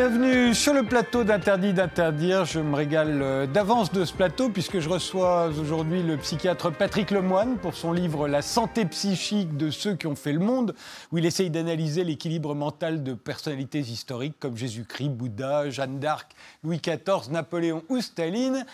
Bienvenue sur le plateau d'Interdit d'interdire. Je me régale euh, d'avance de ce plateau puisque je reçois aujourd'hui le psychiatre Patrick Lemoine pour son livre La santé psychique de ceux qui ont fait le monde, où il essaye d'analyser l'équilibre mental de personnalités historiques comme Jésus-Christ, Bouddha, Jeanne d'Arc, Louis XIV, Napoléon ou Staline.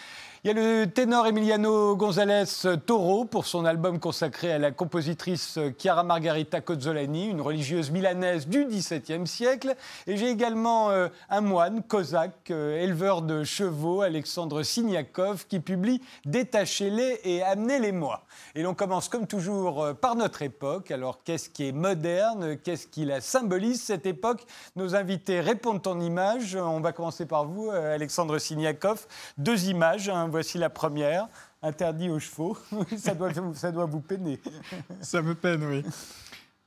Il y a le ténor Emiliano González Toro pour son album consacré à la compositrice Chiara Margarita Cozzolani, une religieuse milanaise du XVIIe siècle. Et j'ai également euh, un moine, cosaque, euh, éleveur de chevaux, Alexandre Signakov, qui publie Détachez-les et amenez-les-moi. Et l'on commence comme toujours euh, par notre époque. Alors qu'est-ce qui est moderne? Qu'est-ce qui la symbolise cette époque? Nos invités répondent en images. On va commencer par vous, Alexandre Signakov. Deux images. Hein, voici la première, interdit aux chevaux. ça, doit, ça doit vous peiner. Ça me peine, oui.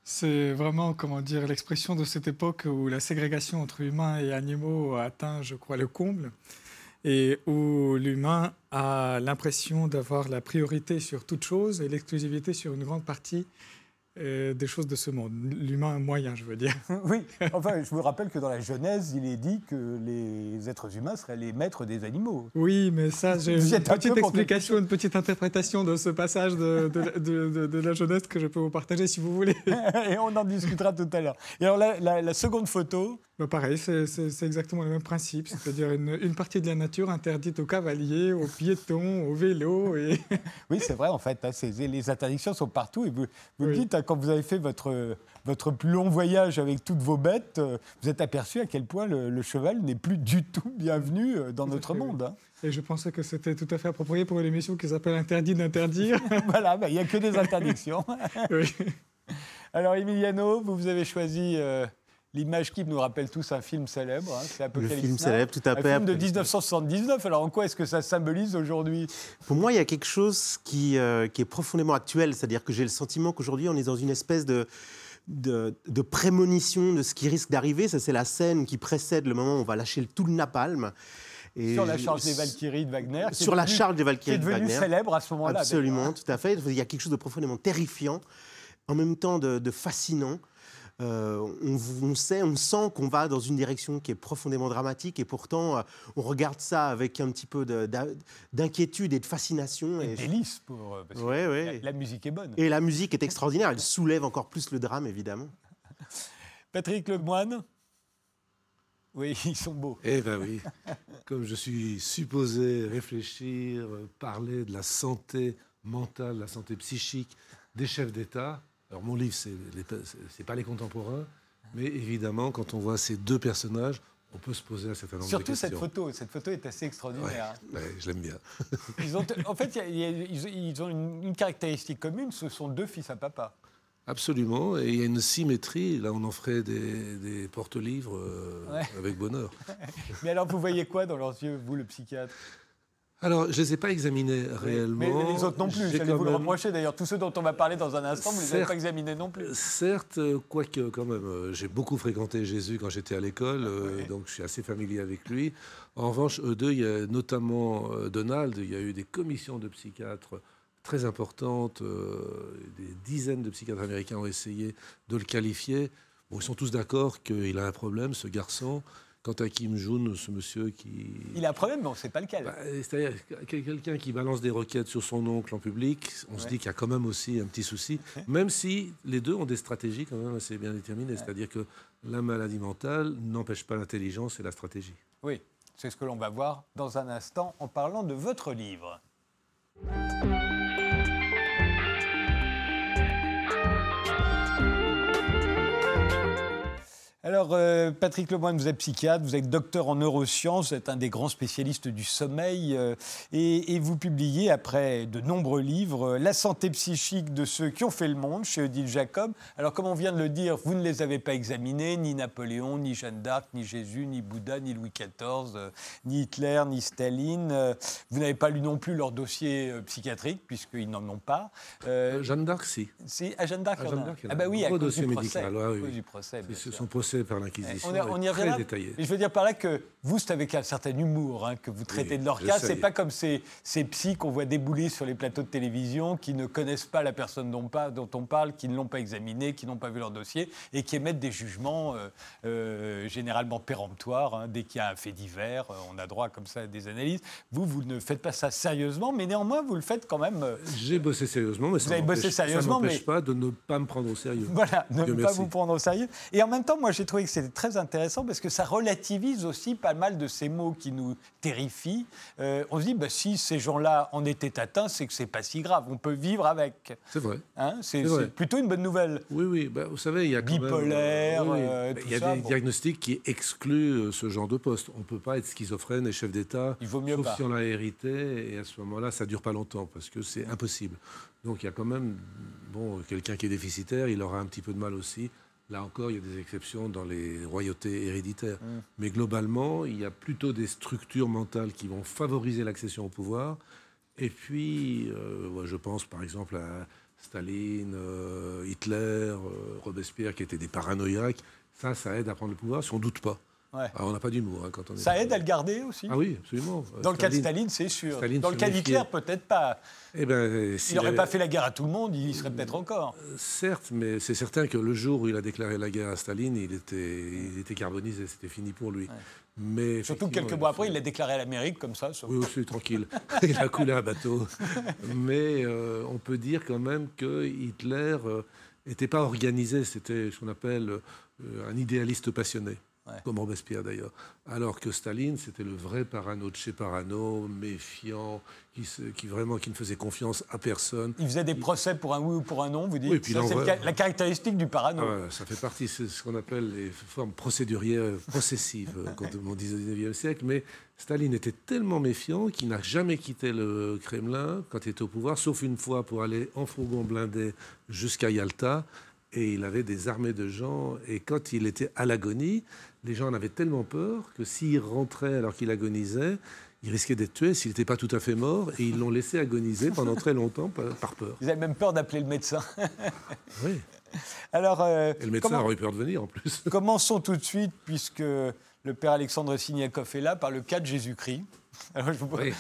C'est vraiment, comment dire, l'expression de cette époque où la ségrégation entre humains et animaux a atteint, je crois, le comble, et où l'humain a l'impression d'avoir la priorité sur toute chose et l'exclusivité sur une grande partie euh, des choses de ce monde, l'humain moyen, je veux dire. oui, enfin, je me rappelle que dans la Genèse, il est dit que les êtres humains seraient les maîtres des animaux. Oui, mais ça, j'ai une petite explication, une petite interprétation de ce passage de, de, la Genèse que je peux vous partager si vous voulez. Et on en discutera tout à l'heure. Et alors, la seconde photo, bah, pareil, c'est exactement le même principe, c'est-à-dire une, partie de la nature interdite aux cavaliers, aux piétons, aux vélos. Et... oui, c'est vrai, en fait, hein, les interdictions sont partout. Et vous, vous dites, hein, quand vous avez fait votre, votre plus long voyage avec toutes vos bêtes, euh, vous êtes aperçu à quel point le, cheval n'est plus du tout bienvenu euh, dans notre monde. Hein. Et je pensais que c'était tout à fait approprié pour une émission qui s'appelle Interdit d'interdire. voilà, bah, il n'y a que des interdictions. Alors, Emiliano, vous, vous avez choisi... Euh, L'image qui nous rappelle tous un film célèbre, hein, c'est Apocalypse Le film célèbre, tout à fait. Un film de 1979. Alors en quoi est-ce que ça symbolise aujourd'hui? Pour moi, il y a quelque chose qui, euh, qui est profondément actuel. C'est-à-dire que j'ai le sentiment qu'aujourd'hui, on est dans une espèce de, de, prémonition de ce qui risque d'arriver. Ça, c'est la scène qui précède le moment où on va lâcher tout le napalm. Et sur la charge des Valkyries de Wagner. Sur la charge des Valkyries de Wagner. Qui est célèbre à ce moment-là. Absolument, tout à fait. Il y a quelque chose de profondément terrifiant, en même temps de fascinant. Euh, on, sait, on sent qu'on va dans une direction qui est profondément dramatique et pourtant euh, on regarde ça avec un petit peu d'inquiétude et de fascination. Et, délice pour. Euh, parce que La, musique est bonne. Et la musique est extraordinaire. Elle soulève encore plus le drame, évidemment. Patrick Lemoine. Oui, ils sont beaux. Eh bien oui. Comme je suis supposé réfléchir, parler de la santé mentale, la santé psychique des chefs d'État, alors mon livre, ce n'est pas les contemporains, mais évidemment, quand on voit ces deux personnages, on peut se poser un certain nombre Surtout de questions. cette photo, cette photo est assez extraordinaire. Ouais, je l'aime bien. Ils ont, en fait, ils, ont une, caractéristique commune, ce sont deux fils à papa. Absolument, et il y a une symétrie, là on en ferait des, porte-livres euh, avec bonheur. Mais alors vous voyez quoi dans leurs yeux, vous le psychiatre? Alors, je ne les ai pas examinés réellement. Mais les autres non plus, j'allais vous le reprocher d'ailleurs. Tous ceux dont on va parler dans un instant, vous ne les avez pas examinés non plus. Certes, quoique quand même, euh, j'ai beaucoup fréquenté Jésus quand j'étais à l'école, euh, donc je suis assez familier avec lui. En revanche, eux deux, il y a notamment euh, Donald, il y a eu des commissions de psychiatres très importantes, des dizaines de psychiatres américains ont essayé de le qualifier. Bon, ils sont tous d'accord qu'il a un problème, ce garçon. Quant à Kim Jong, ce monsieur qui... Il a un problème, mais on ne sait pas lequel. Bah, c'est-à-dire quelqu'un qui balance des requêtes sur son oncle en public, on se dit qu'il y a quand même aussi un petit souci, même si les deux ont des stratégies quand même assez bien déterminées. C'est-à-dire que la maladie mentale n'empêche pas l'intelligence et la stratégie. Oui, c'est ce que l'on va voir dans un instant en parlant de votre livre. Alors, euh, Patrick Lemoine, vous êtes psychiatre, vous êtes docteur en neurosciences, vous êtes un des grands spécialistes du sommeil euh, et, vous publiez, après de nombreux livres, euh, La santé psychique de ceux qui ont fait le monde chez Odile Jacob. Alors, comme on vient de le dire, vous ne les avez pas examinés, ni Napoléon, ni Jeanne d'Arc, ni Jésus, ni Bouddha, ni Louis XIV, ni Hitler, ni Staline. vous n'avez pas lu non plus leur dossier psychiatrique, puisqu'ils n'en ont pas. Jeanne d'Arc, si. Si, à Jeanne d'Arc, ah, bah oui, à dossier médical. Du procès, par l'Inquisition. On, y- on reviendra. je veux dire par là que vous, c'est avec un certain humour hein, que vous traitez Oui, de leur cas. C'est pas comme ces, ces psys qu'on voit débouler sur les plateaux de télévision, qui ne connaissent pas la personne dont, on parle, qui ne l'ont pas examinée, qui n'ont pas vu leur dossier et qui émettent des jugements euh, euh, généralement péremptoires. hein. Dès qu'il y a un fait divers, euh, on a droit comme ça à des analyses. Vous, vous ne faites pas ça sérieusement, mais néanmoins, vous le faites quand même. euh, J'ai bossé sérieusement, mais ça bossé m'empêche- mais- pas de ne pas me prendre au sérieux. Voilà, ne Dieu pas merci. vous prendre au sérieux. Et en même temps, moi, j'ai trouvé que c'était très intéressant parce que ça relativise aussi pas mal de ces mots qui nous terrifient. Euh, on se dit, bah, si ces gens-là en étaient atteints, c'est que c'est pas si grave. On peut vivre avec. C'est vrai. Hein c'est plutôt une bonne nouvelle. Oui, oui. bah, vous savez, il y a quand Bipolaire, oui. euh, Bah, tout Il y a ça, des bon. diagnostics qui excluent euh, ce genre de poste. On ne peut pas être schizophrène et chef d'État, sauf pas. si on l'a hérité. Et à ce moment-là, ça dure pas longtemps parce que c'est impossible. Donc il y a quand même, bon, quelqu'un qui est déficitaire, il aura un petit peu de mal aussi. Là encore, il y a des exceptions dans les royautés héréditaires. Mm. Mais globalement, il y a plutôt des structures mentales qui vont favoriser l'accession au pouvoir. Et puis, euh, je pense par exemple à Staline, euh, Hitler, euh, Robespierre, qui étaient des paranoïaques. Ça, ça aide à prendre le pouvoir si on ne doute pas. Ouais. Alors, on n'a pas d'humour hein, quand on est. Ça aide à le garder aussi. Ah oui, absolument. Dans le cas de Staline- c'est sûr. Staline Dans le cas d'Hitler, peut-être pas. Eh ben, Il n'aurait avait- pas fait la guerre à tout le monde, il y serait peut-être encore. Certes, mais c'est certain que le jour où il a déclaré la guerre à Staline, il était, il était carbonisé, c'était fini pour lui. Mais Surtout quelques mois après, il l'a déclaré à l'Amérique comme ça. Oui, aussi, tranquille. il a coulé un bateau. Mais euh, on peut dire quand même que Hitler n'était pas organisé, c'était ce qu'on appelle euh, un idéaliste passionné. Ouais. Comme Robespierre d'ailleurs. Alors que Staline, c'était le vrai parano de chez parano, méfiant, qui, se- qui vraiment qui ne faisait confiance à personne. Il faisait des procès pour un oui ou pour un non, vous dites. Oui, puis Ça, il c'est la caractéristique du parano. Ah ça fait partie, c'est ce qu'on appelle les formes procédurières processives quand on dit au XIXe siècle. Mais Staline était tellement méfiant qu'il n'a jamais quitté le Kremlin quand il était au pouvoir, sauf une fois pour aller en fourgon blindé jusqu'à Yalta. Et il avait des armées de gens. Et quand il était à l'agonie, les gens en avaient tellement peur que s'il rentrait alors qu'il agonisait, il risquait d'être tué s'il n'était pas tout à fait mort. Et ils l'ont laissé agoniser pendant très longtemps par, peur. Ils avaient même peur d'appeler le médecin. Oui. Alors, euh, Et le médecin comment- aurait eu peur de venir en plus. commençons tout de suite, puisque le père Alexandre Signakov est là, par le cas de Jésus-Christ. Alors, je vous, Oui.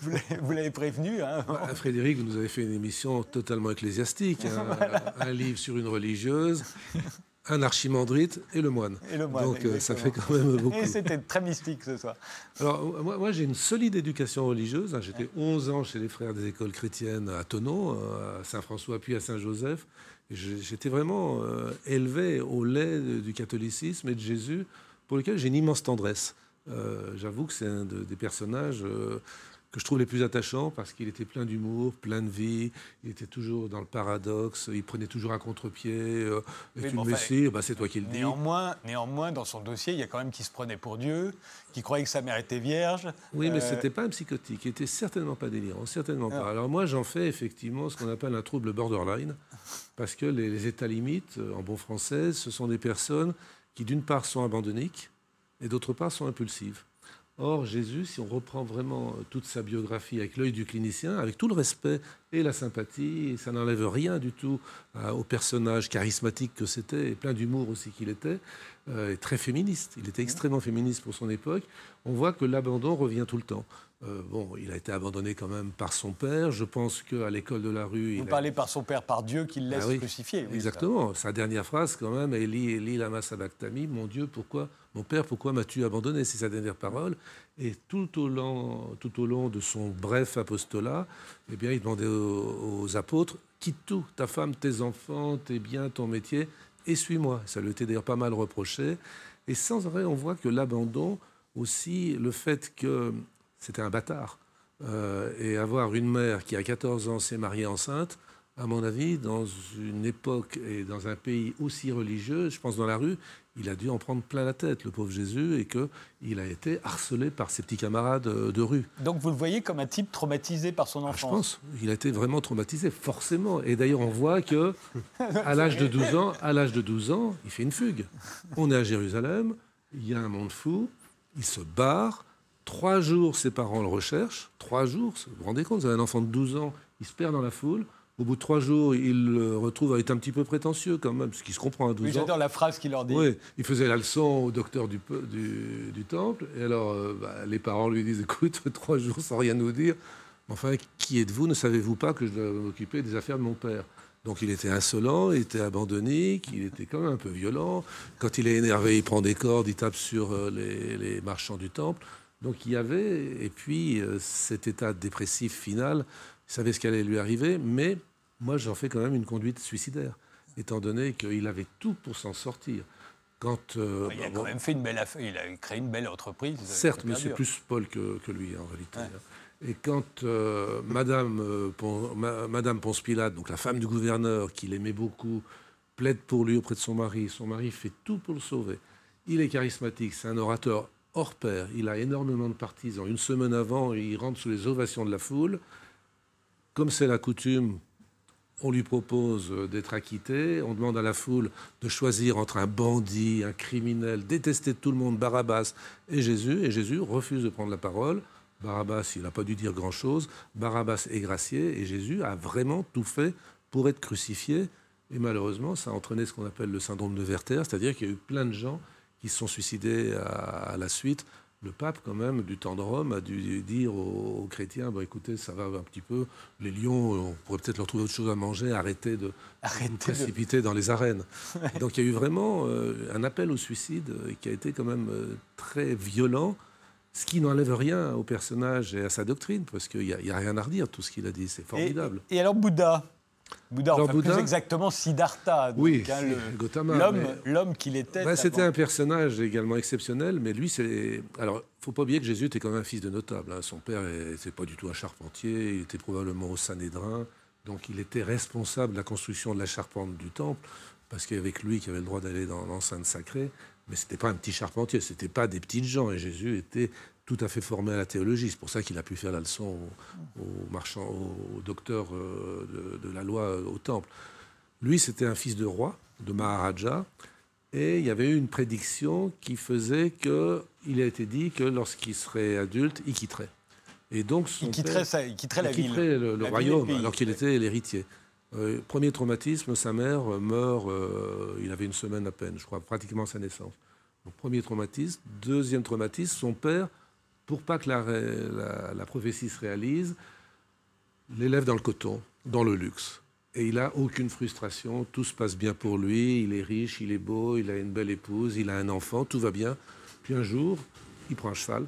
vous l'avez- prévenu. Hein Ah, Frédéric, vous nous avez fait une émission totalement ecclésiastique, hein, un livre sur une religieuse, un archimandrite et le moine. Et le moine, Donc euh, ça fait quand même beaucoup. Et c'était très mystique ce soir. Alors moi, moi, j'ai une solide éducation religieuse. hein. J'étais 11 ans chez les frères des écoles chrétiennes à Thonon, euh, à Saint-François, puis à Saint-Joseph. J'étais vraiment euh, élevé au lait du catholicisme et de Jésus, pour lequel j'ai une immense tendresse. Euh, J'avoue que c'est un de- des personnages euh, que je trouve les plus attachants parce qu'il était plein d'humour, plein de vie. Il était toujours dans le paradoxe. Il prenait toujours à contre-pied. Euh, Oui, tu enfin, bah, C'est toi qui le dis. Néanmoins, néanmoins, dans son dossier, il y a quand même qui se prenait pour Dieu, qui croyait que sa mère était vierge. Oui, mais Euh, c'était pas un psychotique. Il était certainement pas délirant, certainement Ah. pas. Alors moi, j'en fais effectivement ce qu'on appelle un trouble borderline, parce que les, les états limites, en bon français, ce sont des personnes qui, d'une part, sont abandonniques et d'autre part, sont impulsives. Or, Jésus, si on reprend vraiment euh, toute sa biographie avec l'œil du clinicien, avec tout le respect et la sympathie, ça n'enlève rien du tout euh, au personnage charismatique que c'était, et plein d'humour aussi qu'il était, euh, et très féministe. Il était extrêmement féministe pour son époque. On voit que l'abandon revient tout le temps. Euh, bon, il a été abandonné quand même par son père. Je pense qu'à l'école de la rue, Vous il a- parlez par son père, par Dieu, qu'il laisse Ah oui, crucifier. oui, Exactement. Sa dernière phrase, quand même, Eli, Eli, lama sabachthani, mon Dieu, pourquoi, mon père, pourquoi m'as-tu abandonné? C'est sa dernière parole. Et tout au long, tout au long de son bref apostolat, eh bien, il demandait aux, aux apôtres quitte tout, ta femme, tes enfants, tes biens, ton métier, et suis-moi. Ça lui était d'ailleurs pas mal reproché. Et sans arrêt, on voit que l'abandon, aussi, le fait que c'était un bâtard, euh, et avoir une mère qui, à 14 ans, s'est mariée enceinte, à mon avis, dans une époque et dans un pays aussi religieux, je pense dans la rue, il a dû en prendre plein la tête, le pauvre Jésus, et qu'il a été harcelé par ses petits camarades euh, de rue. Donc vous le voyez comme un type traumatisé par son Ah, je enfance. pense. Il a été vraiment traumatisé, forcément. Et d'ailleurs, on voit que à l'âge de 12 ans, à l'âge de 12 ans, il fait une fugue. On est à Jérusalem, il y a un monde fou, il se barre. Trois jours, ses parents le recherchent. Trois jours, vous vous rendez compte, vous avez un enfant de 12 ans, il se perd dans la foule. Au bout de trois jours, il le retrouve à être un petit peu prétentieux quand même, parce qu'il se comprend à 12 Oui, ans. j'adore la phrase qu'il leur dit. Oui, il faisait la leçon au docteur du, peu- du, du temple. Et alors, euh, bah, les parents lui disent Écoute, trois jours sans rien nous dire. Enfin, qui êtes-vous? Ne savez-vous pas que je dois m'occuper des affaires de mon père? Donc, il était insolent, il était abandonné, il était quand même un peu violent. Quand il est énervé, il prend des cordes, il tape sur euh, les, les marchands du temple. Donc, il y avait, et puis, euh, cet état dépressif final, il savait ce qui allait lui arriver, mais moi, j'en fais quand même une conduite suicidaire, étant donné qu'il avait tout pour s'en sortir. Quand, euh, Il a bon, quand même fait une belle affaire, il a créé une belle entreprise. Certes, mais c'est plus Paul que, que lui en réalité. Ouais. hein. Et quand euh, Madame, euh, Pon- Ma- Madame Ponce Pilate, donc la femme du gouverneur, qu'il aimait beaucoup, plaide pour lui auprès de son mari, son mari fait tout pour le sauver. Il est charismatique, c'est un orateur hors pair, il a énormément de partisans. Une semaine avant, il rentre sous les ovations de la foule. Comme c'est la coutume, on lui propose d'être acquitté, on demande à la foule de choisir entre un bandit, un criminel, détesté de tout le monde, Barabbas et Jésus, et Jésus refuse de prendre la parole. Barabbas, il n'a pas dû dire grand-chose. Barabbas est gracié, et Jésus a vraiment tout fait pour être crucifié. Et malheureusement, ça a entraîné ce qu'on appelle le syndrome de Werther, c'est-à-dire qu'il y a eu plein de gens qui se sont suicidés à, à la suite. Le pape, quand même, du temps de Rome, a dû dire aux, aux chrétiens, bah, écoutez, ça va un petit peu, les lions, on pourrait peut-être leur trouver autre chose à manger, arrêtez de Arrêtez de- précipiter dans les arènes. Donc il y a eu vraiment euh, un appel au suicide euh, qui a été quand même euh, très violent, ce qui n'enlève rien au personnage et à sa doctrine, parce qu'il n'y a, rien à redire, tout ce qu'il a dit, c'est Et, formidable. et alors Bouddha? Bouddha, Alors, enfin Bouddha- plus exactement Siddhartha, donc, Oui, hein, l'homme, mais- qu'il était. Ouais, C'était un personnage également exceptionnel, mais lui, c'est. Alors, faut pas oublier que Jésus était quand même un fils de notable. hein. Son père n'était pas du tout un charpentier, il était probablement au Sanhédrin, donc il était responsable de la construction de la charpente du temple, parce qu'il y avait que lui qui avait le droit d'aller dans l'enceinte sacrée. Mais c'était pas un petit charpentier, c'était pas des petites gens, et Jésus était tout à fait formé à la théologie. C'est pour ça qu'il a pu faire la leçon aux, aux marchands, aux, docteurs euh, de, de la loi euh, au temple. Lui, c'était un fils de roi, de Maharaja, et il y avait eu une prédiction qui faisait que il a été dit que lorsqu'il serait adulte, il quitterait. Et donc son Il quitterait, père- il quitterait la il ville. quitterait le, le La royaume alors qu'il était l'héritier. Euh, premier traumatisme, sa mère meurt, euh, il avait une semaine à peine, je crois, pratiquement à sa naissance. Donc, premier traumatisme. Deuxième traumatisme, son père, pour pas que la, prophétie se réalise, l'élève dans le coton, dans le luxe. Et il n'a aucune frustration, tout se passe bien pour lui, il est riche, il est beau, il a une belle épouse, il a un enfant, tout va bien. Puis un jour, il prend un cheval,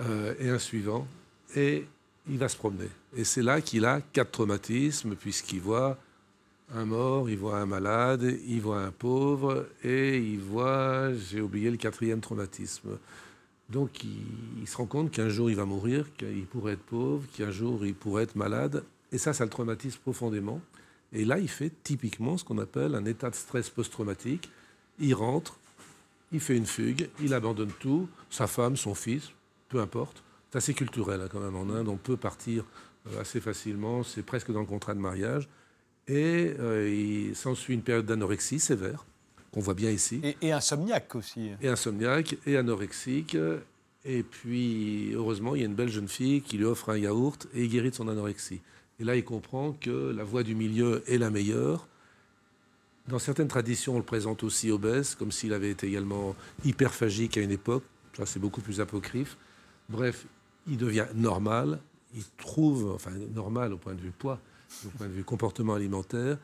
euh, et un suivant, et il va se promener. Et c'est là qu'il a quatre traumatismes, puisqu'il voit un mort, il voit un malade, il voit un pauvre, et il voit, j'ai oublié le quatrième traumatisme. Donc il, se rend compte qu'un jour il va mourir, qu'il pourrait être pauvre, qu'un jour il pourrait être malade, et ça, ça le traumatise profondément. Et là, il fait typiquement ce qu'on appelle un état de stress post-traumatique. Il rentre, il fait une fugue, il abandonne tout, sa femme, son fils, peu importe. C'est assez culturel hein, quand même en Inde, on peut partir euh, assez facilement, c'est presque dans le contrat de mariage. Et euh, il s'ensuit une période d'anorexie sévère, qu'on voit bien ici, Et, et insomniaque aussi. et insomniaque, et anorexique. Et puis, heureusement, il y a une belle jeune fille qui lui offre un yaourt et il guérit de son anorexie. Et là, il comprend que la voie du milieu est la meilleure. Dans certaines traditions, on le présente aussi obèse, comme s'il avait été également hyperphagique à une époque. Ça, c'est beaucoup plus apocryphe. Bref, il devient normal. Il trouve, enfin, normal au point de vue poids, au point de vue comportement alimentaire.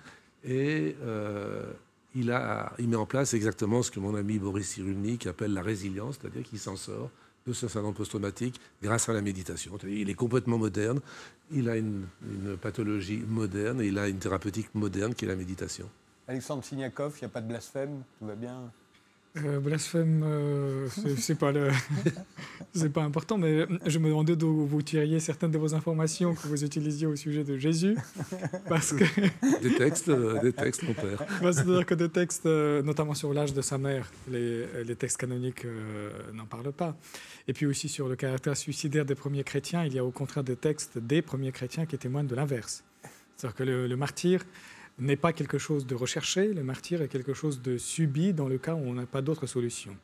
Et euh, il, a, il met en place exactement ce que mon ami Boris Cyrulnik appelle la résilience, c'est-à-dire qu'il s'en sort de ce syndrome post-traumatique grâce à la méditation. Il est complètement moderne, il a une, une pathologie moderne et il a une thérapeutique moderne qui est la méditation. Alexandre Signakov, il n'y a pas de blasphème, tout va bien? Euh, blasphème, euh, c'est- pas le, c'est pas important, mais je me demandais d'où vous tiriez certaines de vos informations que vous utilisiez au sujet de Jésus, parce que Des textes, euh, des textes, mon père. bah, c'est-à-dire que des textes, euh, notamment sur l'âge de sa mère, les, les textes canoniques euh, n'en parlent pas. Et puis aussi sur le caractère suicidaire des premiers chrétiens, il y a au contraire des textes des premiers chrétiens qui témoignent de l'inverse. C'est-à-dire que le, le martyr n'est pas quelque chose de recherché, le martyr est quelque chose de subi dans le cas où on n'a pas d'autre solution.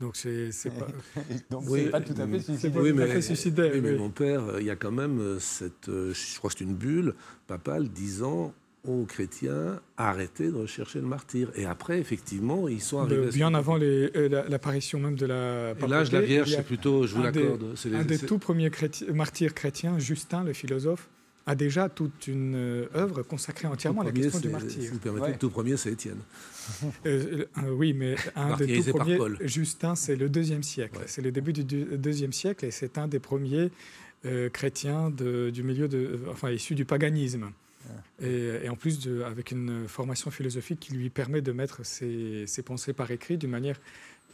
Donc c'est pas. Donc Oui, pas tout à fait c'est suicidaire. pas Oui, mais- suicidaire. Oui, mais oui. mon père, euh, il y a quand même euh, cette, euh, je crois que c'est une bulle papale disant aux chrétiens arrêtez de rechercher le martyr. Et après, effectivement, ils sont arrivés. Le- à ce- bien avant euh, l'apparition même de la. Et l'âge de la Vierge, c'est plutôt, je vous un des- l'accorde. les- Un des tout premiers chréti- martyrs chrétiens, Justin, le philosophe, a déjà toute une euh, œuvre consacrée entièrement à la question du martyr. Si vous permettez, Ouais. le tout premier, c'est Étienne. Euh, euh, oui, mais un des Martyrisé tout par premiers, Paul. Justin, c'est le deuxième siècle. Ouais. C'est le début du deux- deuxième siècle et c'est un des premiers euh, chrétiens de- du milieu de, enfin, issu du paganisme. Et, et en plus, de- avec une formation philosophique qui lui permet de mettre ses, ses pensées par écrit d'une manière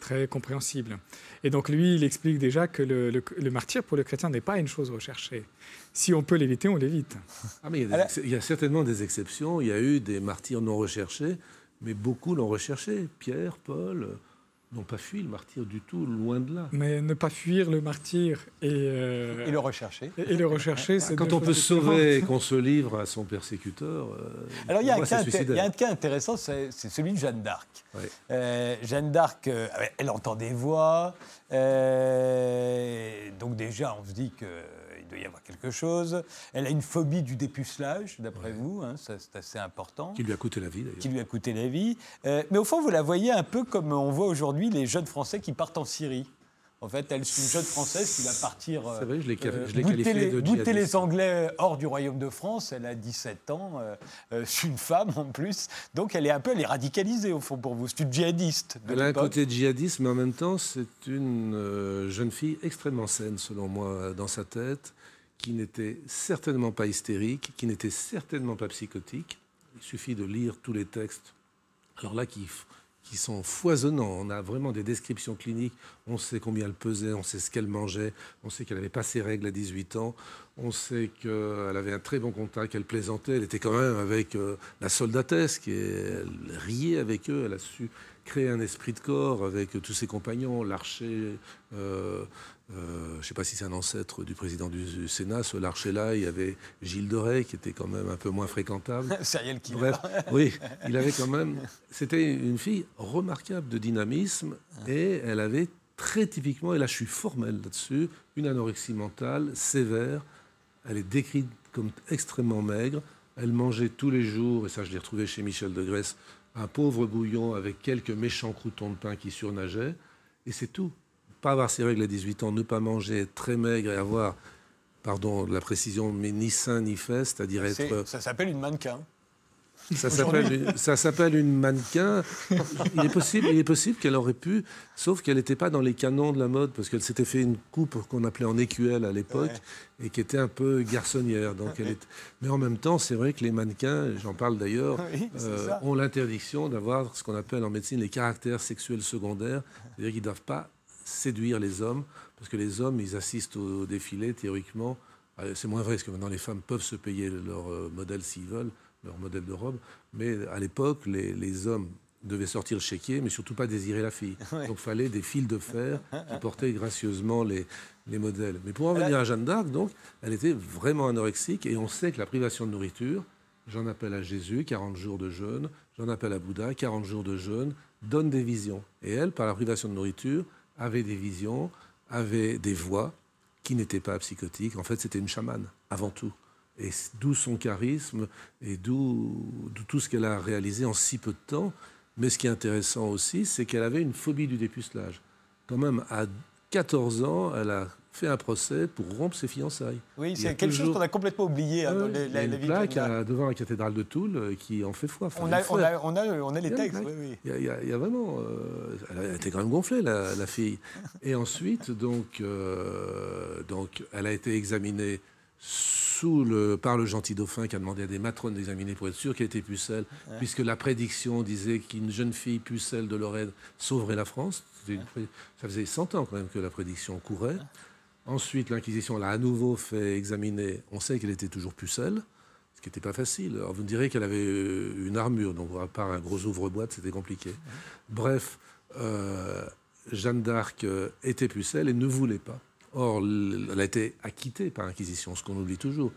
très compréhensible. Et donc lui, il explique déjà que le, le- le martyr pour le chrétien n'est pas une chose recherchée. Si on peut l'éviter, on l'évite. Ah, mais il, y a des Alors- ex- il y a certainement des exceptions. Il y a eu des martyrs non recherchés, mais beaucoup l'ont recherché. Pierre, Paul euh, n'ont pas fui le martyr du tout, loin de là. Mais ne pas fuir le martyr et, euh, Et le rechercher. et- et le rechercher, c'est Quand on peut sauver et qu'on se livre à son persécuteur, euh, Alors il y, a un cas inté- suicidaire. il y a un cas intéressant, c'est celui de Jeanne d'Arc. Ouais. Euh, Jeanne d'Arc, euh, elle entend des voix, euh, donc déjà on se dit qu'il doit y avoir quelque chose. Elle a une phobie du dépucelage, d'après vous, hein, c'est assez important, Qui lui a coûté la vie, d'ailleurs. qui lui a coûté la vie. Euh, mais au fond, vous la voyez un peu comme on voit aujourd'hui les jeunes Français qui partent en Syrie. En fait, elle, c'est une jeune Française qui va partir euh, C'est vrai, je l'ai euh, les, de djihadiste. les Anglais hors du royaume de France. Elle a 17 ans, euh, euh, c'est une femme en plus. Donc elle est un peu elle est radicalisée au fond pour vous. C'est une djihadiste. de Elle a un côté djihadiste, mais en même temps, c'est une euh, jeune fille extrêmement saine, selon moi, dans sa tête, qui n'était certainement pas hystérique, qui n'était certainement pas psychotique. Il suffit de lire tous les textes, alors là, qui, sont foisonnants. On a vraiment des descriptions cliniques. On sait combien elle pesait, on sait ce qu'elle mangeait, on sait qu'elle n'avait pas ses règles à 18 ans, on sait qu'elle avait un très bon contact, qu'elle plaisantait. Elle était quand même avec euh, la soldatesque et elle riait avec eux. Elle a su créer un esprit de corps avec tous ses compagnons, l'archer. euh, euh, je ne sais pas si c'est un ancêtre du président du, du Sénat, ce Larcher-là, il y avait Gilles Rais, qui était quand même un peu moins fréquentable. Serial killer. Bref, oui, il avait quand même. C'était une fille remarquable de dynamisme et elle avait très typiquement, et là je suis formel là-dessus, une anorexie mentale sévère. Elle est décrite comme extrêmement maigre. Elle mangeait tous les jours, et ça je l'ai retrouvé chez Michel de Grèce, un pauvre bouillon avec quelques méchants croutons de pain qui surnageaient. Et c'est tout. Pas avoir ses règles à 18 ans, ne pas manger, être très maigre et avoir, pardon de la précision, mais ni sein ni fesses, c'est-à-dire C'est- être Ça s'appelle une mannequin. Ça s'appelle une, ça s'appelle une mannequin. Il est possible, il est possible qu'elle aurait pu, sauf qu'elle n'était pas dans les canons de la mode, parce qu'elle s'était fait une coupe qu'on appelait en écuelle à l'époque, et qui était un peu garçonnière. Donc elle est... Mais en même temps, c'est vrai que les mannequins, j'en parle d'ailleurs, Oui, euh, ont l'interdiction d'avoir ce qu'on appelle en médecine les caractères sexuels secondaires, c'est-à-dire qu'ils ne doivent pas séduire les hommes, parce que les hommes, ils assistent au défilé théoriquement. Euh, C'est moins vrai, parce que maintenant les femmes peuvent se payer leur euh, modèle s'ils veulent, leur modèle de robe, mais à l'époque, les, les hommes devaient sortir le chéquier, mais surtout pas désirer la fille. Donc il fallait des fils de fer qui portaient gracieusement les, les modèles. Mais pour en revenir à Jeanne d'Arc, donc, elle était vraiment anorexique, et on sait que la privation de nourriture, j'en appelle à Jésus, 40 jours de jeûne, j'en appelle à Bouddha, 40 jours de jeûne, donne des visions. Et elle, par la privation de nourriture, avait des visions, avait des voix qui n'étaient pas psychotiques. En fait, c'était une chamane, avant tout. Et d'où son charisme et d'où tout ce qu'elle a réalisé en si peu de temps. Mais ce qui est intéressant aussi, c'est qu'elle avait une phobie du dépucelage. Quand même, à 14 ans, elle a fait un procès pour rompre ses fiançailles. Oui, c'est quelque chose qu'on a complètement oublié hein, Ah dans les- il y a la, la une de plaque à- devant la cathédrale de Toul euh, qui en fait foi. Enfin, On a, on, a, on, a, on a les textes, oui, oui. Il y a, il y vraiment. euh, elle été quand même gonflée, la, la fille. Et ensuite, donc, euh, donc, elle a été examinée sous le, par le gentil dauphin qui a demandé à des matrones d'examiner pour être sûr qu'elle était pucelle, puisque la prédiction disait qu'une jeune fille pucelle de Lorraine sauverait la France. Une ça faisait 100 ans quand même que la prédiction courait. Ensuite, l'Inquisition l'a à nouveau fait examiner. On sait qu'elle était toujours pucelle, ce qui n'était pas facile. Alors vous me direz qu'elle avait euh, une armure, donc à part un gros ouvre-boîte, c'était compliqué. Bref, euh, Jeanne d'Arc euh, était pucelle et ne voulait pas. Or, elle a été acquittée par l'Inquisition, ce qu'on oublie toujours.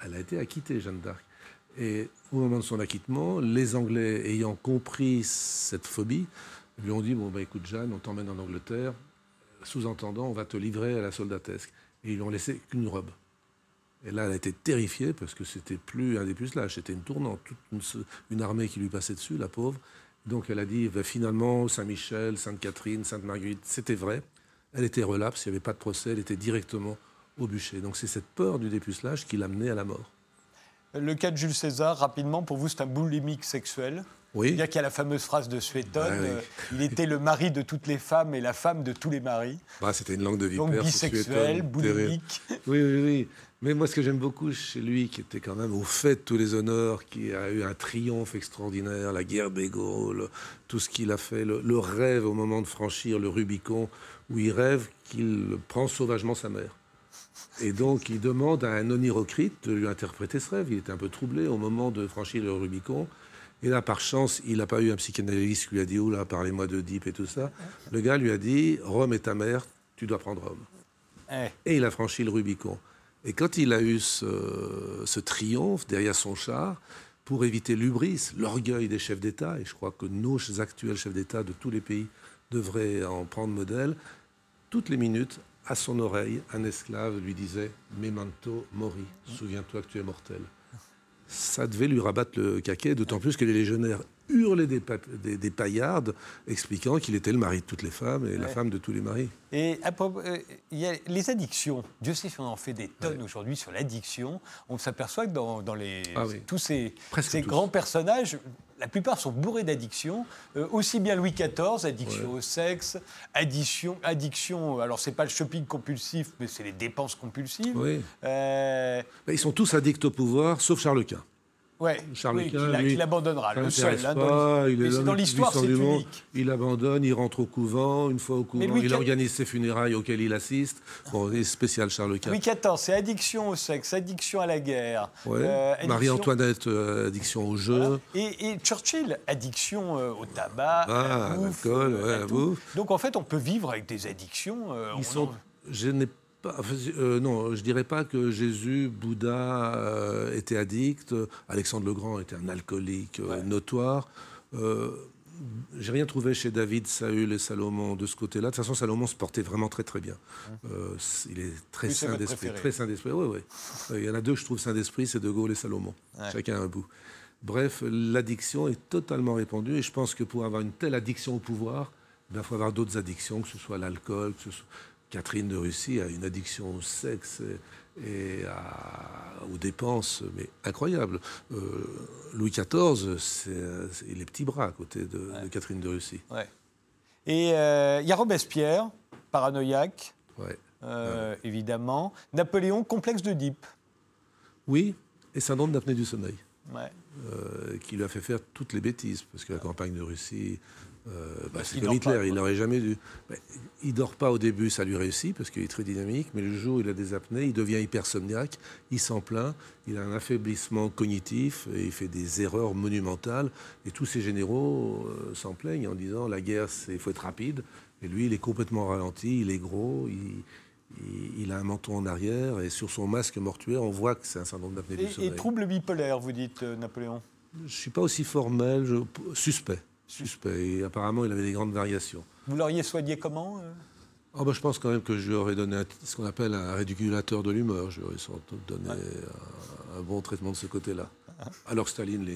Elle a été acquittée, Jeanne d'Arc. Et au moment de son acquittement, les Anglais ayant compris cette phobie, lui ont dit, bon, bah, écoute Jeanne, on t'emmène en Angleterre, sous-entendant, on va te livrer à la soldatesque. Et ils lui ont laissé qu'une robe. Et là, elle a été terrifiée parce que c'était plus un des pucelages, c'était une tournante, toute une, armée qui lui passait dessus, la pauvre. Donc elle a dit, bah, finalement, Saint-Michel, Sainte-Catherine, Sainte-Marguerite, c'était vrai. Elle était relapse, il n'y avait pas de procès, elle était directement au bûcher. Donc c'est cette peur du dépucelage qui l'a menée à la mort. Le cas de Jules César, rapidement, pour vous, c'est un boulimique sexuel oui. Il y a qu'il y a la fameuse phrase de Suétone, euh, il était le mari de toutes les femmes et la femme de tous les maris. Bah, C'était une langue de vipère. Donc bisexuel, boulimique. Oui, oui, oui. Mais moi, ce que j'aime beaucoup chez lui, qui était quand même au fait de tous les honneurs, qui a eu un triomphe extraordinaire, la guerre des Gaules, tout ce qu'il a fait, le, le, rêve au moment de franchir le Rubicon, où il rêve qu'il prend sauvagement sa mère. Et donc, il demande à un onirocrite de lui interpréter ce rêve. Il était un peu troublé au moment de franchir le Rubicon. Et là, par chance, il n'a pas eu un psychanalyste qui lui a dit, oh là, parlez-moi de Deep et tout ça. Le gars lui a dit, Rome est ta mère, tu dois prendre Rome. Eh. Et il a franchi le Rubicon. Et quand il a eu ce, triomphe derrière son char, pour éviter l'ubris, l'orgueil des chefs d'État, et je crois que nos actuels chefs d'État de tous les pays devraient en prendre modèle, toutes les minutes, à son oreille, un esclave lui disait Memento mori, souviens-toi que tu es mortel ça devait lui rabattre le caquet, d'autant plus que les légionnaires hurlaient des, des, paillardes, expliquant qu'il était le mari de toutes les femmes et la femme de tous les maris. Et euh, il y a les addictions. Dieu sait si on en fait des tonnes aujourd'hui sur l'addiction. On s'aperçoit que dans, les, ah tous ces, ces grands personnages, la plupart sont bourrés d'addictions, euh, aussi bien Louis XIV, addiction au sexe, addiction, addiction alors c'est pas le shopping compulsif, mais c'est les dépenses compulsives. Oui. Euh, ils sont tous addicts au pouvoir, sauf Charles Quint. Ouais, Charles oui, qui l'abandonnera, le seul. Hein, dans, il est dans l'histoire, c'est unique. Il abandonne, il rentre au couvent. Une fois au couvent, il organise ses funérailles auxquelles il assiste. Bon, c'est spécial, Charles Quint. Louis XIV, c'est addiction au sexe, addiction à la guerre. Euh, Marie-Antoinette, euh, addiction au jeu. Et, Churchill, addiction euh, au tabac, ah, à l'alcool, bouffe. Donc en fait, on peut vivre avec des addictions. Ils sont... Je n'ai euh, non, je dirais pas que Jésus, Bouddha euh, était addict. Alexandre le Grand était un alcoolique euh, notoire. J'ai rien trouvé chez David, Saül et Salomon de ce côté-là. De toute façon, Salomon se portait vraiment très très bien. il est très saint d'esprit, très saint d'esprit. il y en a deux que je trouve saint d'esprit, c'est De Gaulle et Salomon. Chacun un bout. Bref, l'addiction est totalement répandue et je pense que pour avoir une telle addiction au pouvoir, il faut avoir d'autres addictions, que ce soit l'alcool, que ce soit Catherine de Russie a une addiction au sexe et, aux dépenses, mais incroyable. Euh, Louis XIV, c'est les petits bras à côté de, Catherine de Russie. Ouais. Et euh, il y a Robespierre, paranoïaque, euh, évidemment. Napoléon, complexe de Deep. Oui, et syndrome d'apnée du sommeil. qui lui a fait faire toutes les bêtises, parce que la campagne de Russie euh, bah, c'est comme Hitler, il n'aurait jamais dû. Il il dort pas au début, ça lui réussit parce qu'il est très dynamique, mais le jour où il a des apnées, il devient hypersomniaque, il s'en plaint, il a un affaiblissement cognitif et il fait des erreurs monumentales. Et tous ces généraux euh, s'en plaignent en disant la guerre, il faut être rapide. Et lui, il est complètement ralenti, il est gros, il, a un menton en arrière et sur son masque mortuaire, on voit que c'est un syndrome d'apnée du sommeil. Et trouble bipolaire, vous dites, euh, Napoléon? Je ne suis pas aussi formel, je... suspect suspect. Et apparemment, il avait des grandes variations. Vous l'auriez soigné comment oh, Je pense quand même que je lui aurais donné ce qu'on appelle un réduculateur de l'humeur. Je lui aurais sans doute donné un, bon traitement de ce côté-là. Ah. Alors Staline,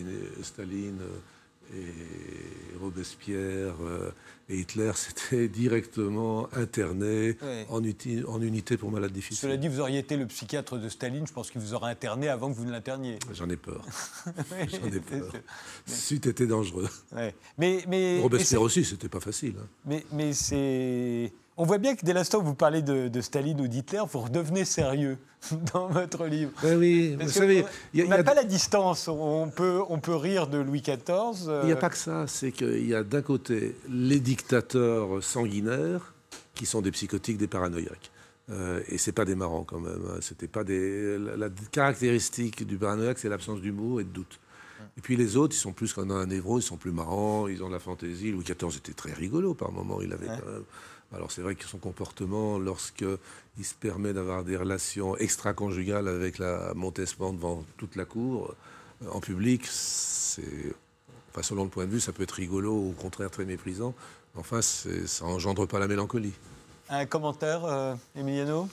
Staline euh, et Robespierre euh, et Hitler s'étaient directement internés en, en, unité pour malades difficiles. Cela dit, vous auriez été le psychiatre de Staline, je pense qu'il vous aurait interné avant que vous ne l'interniez. J'en ai peur. J'en ai peur. C'eût été dangereux. Mais, mais, Robespierre aussi, c'était pas facile. Hein. Mais, mais c'est on voit bien que dès l'instant où vous parlez de, Staline ou d'Hitler, vous redevenez sérieux dans votre livre. Oui, vous savez, il n'y a, pas la distance. On peut, on peut rire de Louis XIV. Il n'y a pas que ça. C'est qu'il y a d'un côté les dictateurs sanguinaires qui sont des psychotiques, des paranoïaques. Euh, et c'est pas des marrants quand même. Hein. C'était pas des. La, caractéristique du paranoïaque, c'est l'absence d'humour et de doute. Et puis les autres, ils sont plus comme un névro, ils sont plus marrants, ils ont de la fantaisie. Louis XIV était très rigolo par moment. Il avait alors c'est vrai que son comportement, lorsqu'il se permet d'avoir des relations extra-conjugales avec la Montespan devant toute la cour, euh, en public, c'est Enfin, selon le point de vue, ça peut être rigolo ou au contraire très méprisant. Enfin, ça engendre pas la mélancolie. Un commentaire, euh, Emiliano?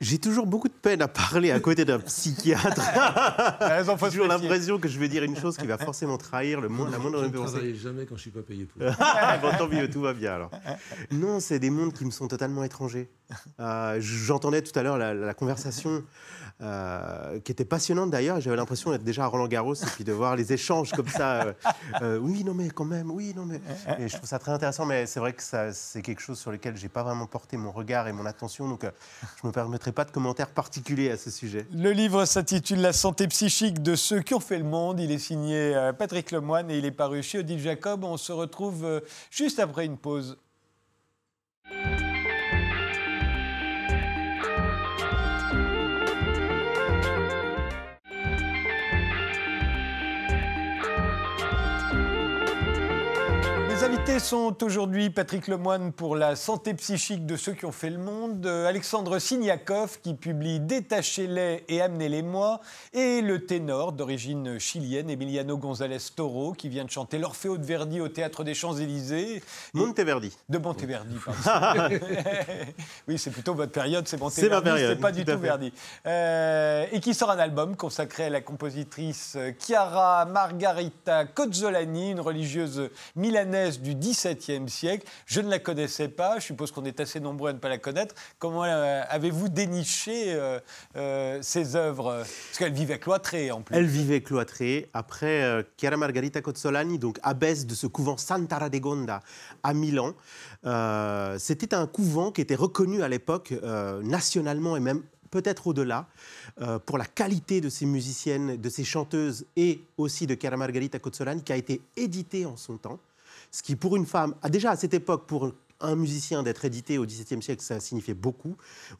J'ai toujours beaucoup de peine à parler à côté d'un psychiatre. J'ai toujours l'impression que je vais dire une chose qui va forcément trahir le monde, la moindre Je ne travaille jamais quand je ne suis pas payé pour. bon, tant mieux, tout va bien alors. Non, c'est des mondes qui me sont totalement étrangers. Euh, J'entendais tout à l'heure la, la, conversation euh, qui était passionnante d'ailleurs. J'avais l'impression d'être déjà à Roland Garros et puis de voir les échanges comme ça. Euh, euh, oui, non, mais quand même, oui, non, mais. Et je trouve ça très intéressant, mais c'est vrai que c'est quelque chose sur lequel j'ai pas vraiment porté mon regard et mon attention, donc je me permettrai pas de commentaires particuliers à ce sujet. Le livre s'intitule La santé psychique de ceux qui ont fait le monde. Il est signé Patrick Lemoine et il est paru chez Odile Jacob. On se retrouve juste après une pause. Invités sont aujourd'hui Patrick Lemoine pour la santé psychique de ceux qui ont fait le monde, Alexandre Siniakov qui publie Détachez-les et amenez-les-moi, et le ténor d'origine chilienne Emiliano González Toro qui vient de chanter l'Orfeo de Verdi au théâtre des Champs-Élysées. Monteverdi. De Monteverdi, pardon. oui, c'est plutôt votre période, c'est Monteverdi. C'est ma période. C'est pas du tout, Verdi. Euh, et qui sort un album consacré à la compositrice Chiara Margarita Cozzolani, une religieuse milanaise du XVIIe siècle. Je ne la connaissais pas, je suppose qu'on est assez nombreux à ne pas la connaître. Comment euh, avez-vous déniché euh, euh, ces œuvres? Parce qu'elle vivait cloîtrée en plus. Elle vivait cloîtrée. Après, Chiara Margarita Cozzolani, donc abbesse de ce couvent Santa Radegonda à Milan, c'était un couvent qui était reconnu à l'époque nationalement et même peut-être au-delà, pour la qualité de ces musiciennes, de ces chanteuses et aussi de Chiara Margarita Cozzolani, qui a été édité en son temps. Ce qui, pour une femme, ah, déjà à cette époque, pour un musicien d'être édité au XVIIe siècle, ça signifiait beaucoup.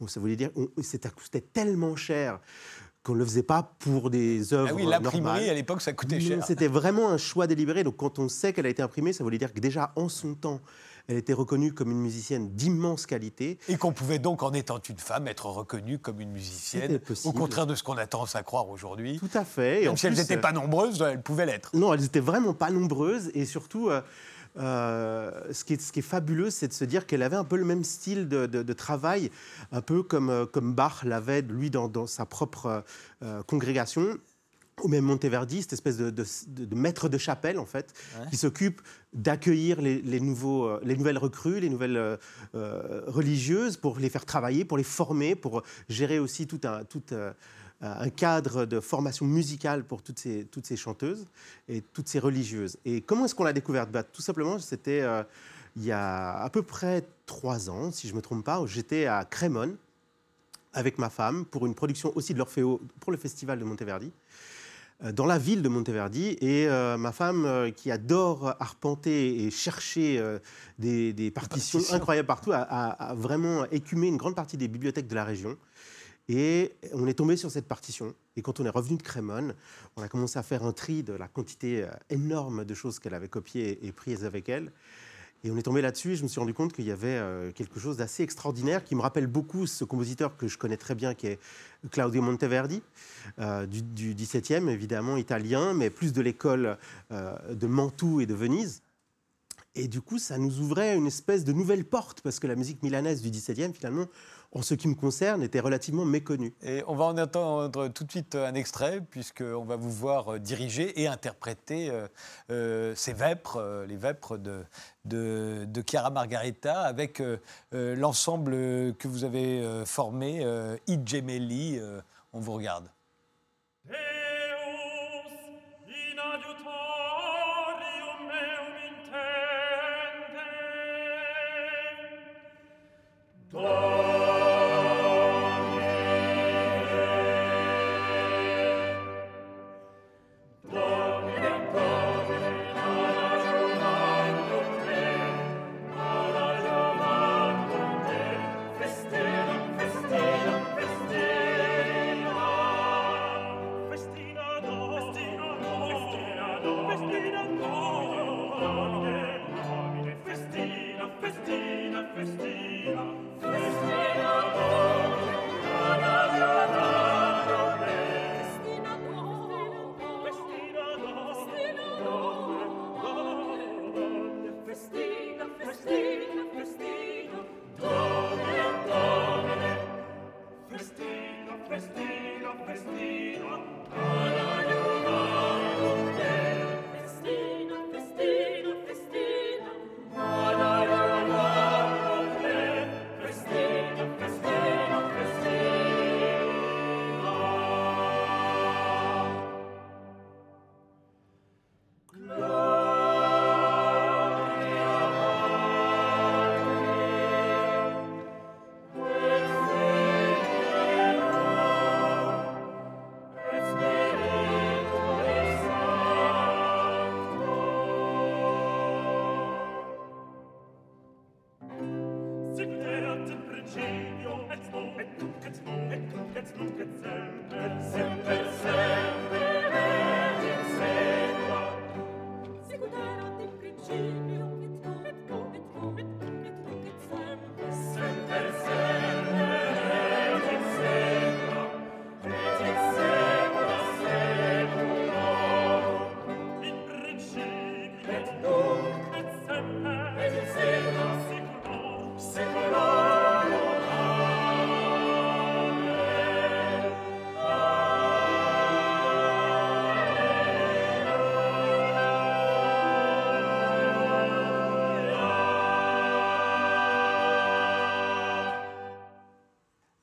Ça voulait dire, c'était tellement cher qu'on ne le faisait pas pour des œuvres. Ah oui, l'imprimerie à l'époque, ça coûtait cher. C'était vraiment un choix délibéré. Donc quand on sait qu'elle a été imprimée, ça voulait dire que déjà en son temps, elle était reconnue comme une musicienne d'immense qualité. Et qu'on pouvait donc, en étant une femme, être reconnue comme une musicienne, au contraire de ce qu'on a tendance à croire aujourd'hui. Tout à fait. Même si elles n'étaient pas nombreuses, elles pouvaient l'être. Non, elles n'étaient vraiment pas nombreuses. Et surtout, euh, euh, ce, qui est, ce, qui est, fabuleux, c'est de se dire qu'elle avait un peu le même style de, travail, un peu comme, euh, comme Bach l'avait, lui, dans, sa propre euh, congrégation. Ou même Monteverdi, cette espèce de, maître de chapelle, en fait, qui s'occupe d'accueillir les, nouveaux, les nouvelles recrues, les nouvelles religieuses, pour les faire travailler, pour les former, pour gérer aussi tout un, tout, euh, un cadre de formation musicale pour toutes ces, toutes ces chanteuses et toutes ces religieuses. Et comment est-ce qu'on l'a découverte? Bah, Tout simplement, c'était euh, il y a à peu près trois ans, si je ne me trompe pas, où j'étais à Crémone avec ma femme pour une production aussi de l'Orfeo pour le festival de Monteverdi euh, dans la ville de Monteverdi. Et ma femme, qui adore arpenter et chercher des, partitions incroyables partout, a, a, vraiment écumé une grande partie des bibliothèques de la région. Et on est tombé sur cette partition. Et quand on est revenu de Crémone, on a commencé à faire un tri de la quantité euh, énorme de choses qu'elle avait copiées et prises avec elle. Et on est tombé là-dessus et je me suis rendu compte qu'il y avait euh, quelque chose d'assez extraordinaire qui me rappelle beaucoup ce compositeur que je connais très bien, qui est Claudio Monteverdi, euh, du, XVIIe, évidemment italien, mais plus de l'école de Mantoue et de Venise. Et du coup, ça nous ouvrait une espèce de nouvelle porte, parce que la musique milanaise du XVIIe, finalement, en ce qui me concerne, était relativement méconnu. Et on va en entendre tout de suite un extrait, puisqu'on va vous voir euh, diriger et interpréter euh, euh, ces vêpres, les vêpres de, de, Chiara Margarita, avec l'ensemble que vous avez formé, I Gemelli. on vous regarde.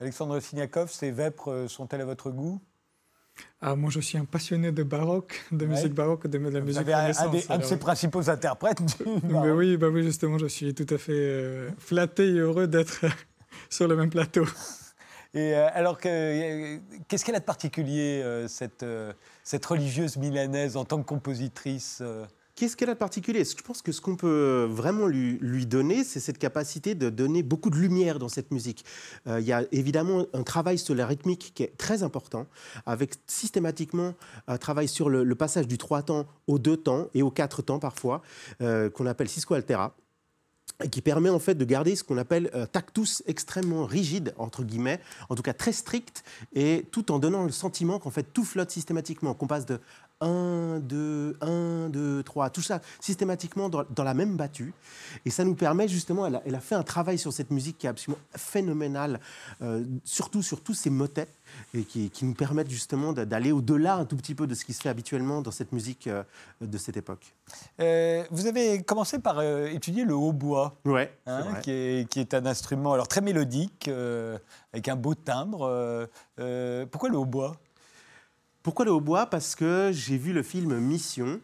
Alexandre Siniakov, ces vêpres sont-elles à votre goût? Ah, moi, je suis un passionné de baroque, de musique baroque, de, de la musique Vous un, un, de ses principaux interprètes. Mais oui, bah oui, justement, je suis tout à fait euh, flatté et heureux d'être sur le même plateau. Et euh, alors, qu'est-ce qu'elle a de particulier, euh, cette, cette religieuse milanaise, en tant que compositrice Qu'est-ce qu'elle a de particulier? Je pense que ce qu'on peut vraiment lui, donner, c'est cette capacité de donner beaucoup de lumière dans cette musique? Euh, il y a évidemment un travail sur la rythmique qui est très important, avec systématiquement un travail sur le, passage du trois temps au deux temps et au quatre temps parfois, euh, qu'on appelle Cisco Altera qui permet en fait de garder ce qu'on appelle un tactus extrêmement rigide, entre guillemets, en tout cas très strict, et tout en donnant le sentiment qu'en fait tout flotte systématiquement, qu'on passe de 1, 2, 1, 2, 3, tout ça systématiquement dans, la même battue. Et ça nous permet justement, elle a, fait un travail sur cette musique qui est absolument phénoménal, euh, surtout sur tous ces motets, et qui, nous permettent justement d'aller au-delà un tout petit peu de ce qui se fait habituellement dans cette musique euh, de cette époque. Euh, vous avez commencé par étudier le hautbois, ouais, hein, qui, est, qui, est, un instrument alors très mélodique, avec un beau timbre. pourquoi le hautbois? Pourquoi le hautbois? Parce que j'ai vu le film Mission.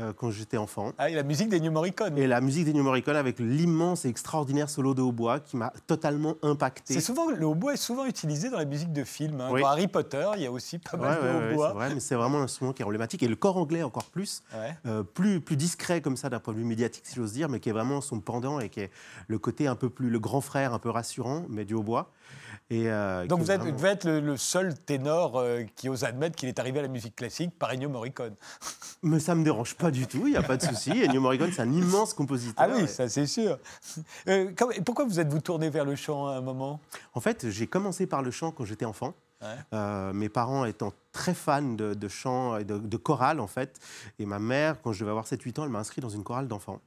Euh, quand j'étais enfant. Ah, et la musique des New Morricone. Et la musique des New Morricone avec l'immense et extraordinaire solo de hautbois qui m'a totalement impacté. C'est souvent le hautbois est souvent utilisé dans la musique de films. Hein. Dans Harry Potter, il y a aussi pas mal de hautbois. c'est vrai, mais c'est vraiment un instrument qui est emblématique et le corps anglais encore plus, euh, plus plus discret comme ça d'un point de vue médiatique si j'ose dire, mais qui est vraiment son pendant et qui est le côté un peu plus le grand frère un peu rassurant, mais du hautbois. Euh, Donc vous, êtes, devez être le, seul ténor euh, qui ose admettre qu'il est arrivé à la musique classique par Ennio Morricone. Mais ça ne me dérange pas du tout, il n'y a pas de souci. Ennio Morricone, c'est un immense compositeur. Ah oui, ça c'est sûr. Euh, pourquoi vous êtes-vous tourné vers le chant à un moment? En fait, j'ai commencé par le chant quand j'étais enfant. mes parents étant très fans de, chant et de, de, chorale, en fait. Et ma mère, quand je devais avoir 7-8 ans, elle m'a inscrit dans une chorale d'enfants.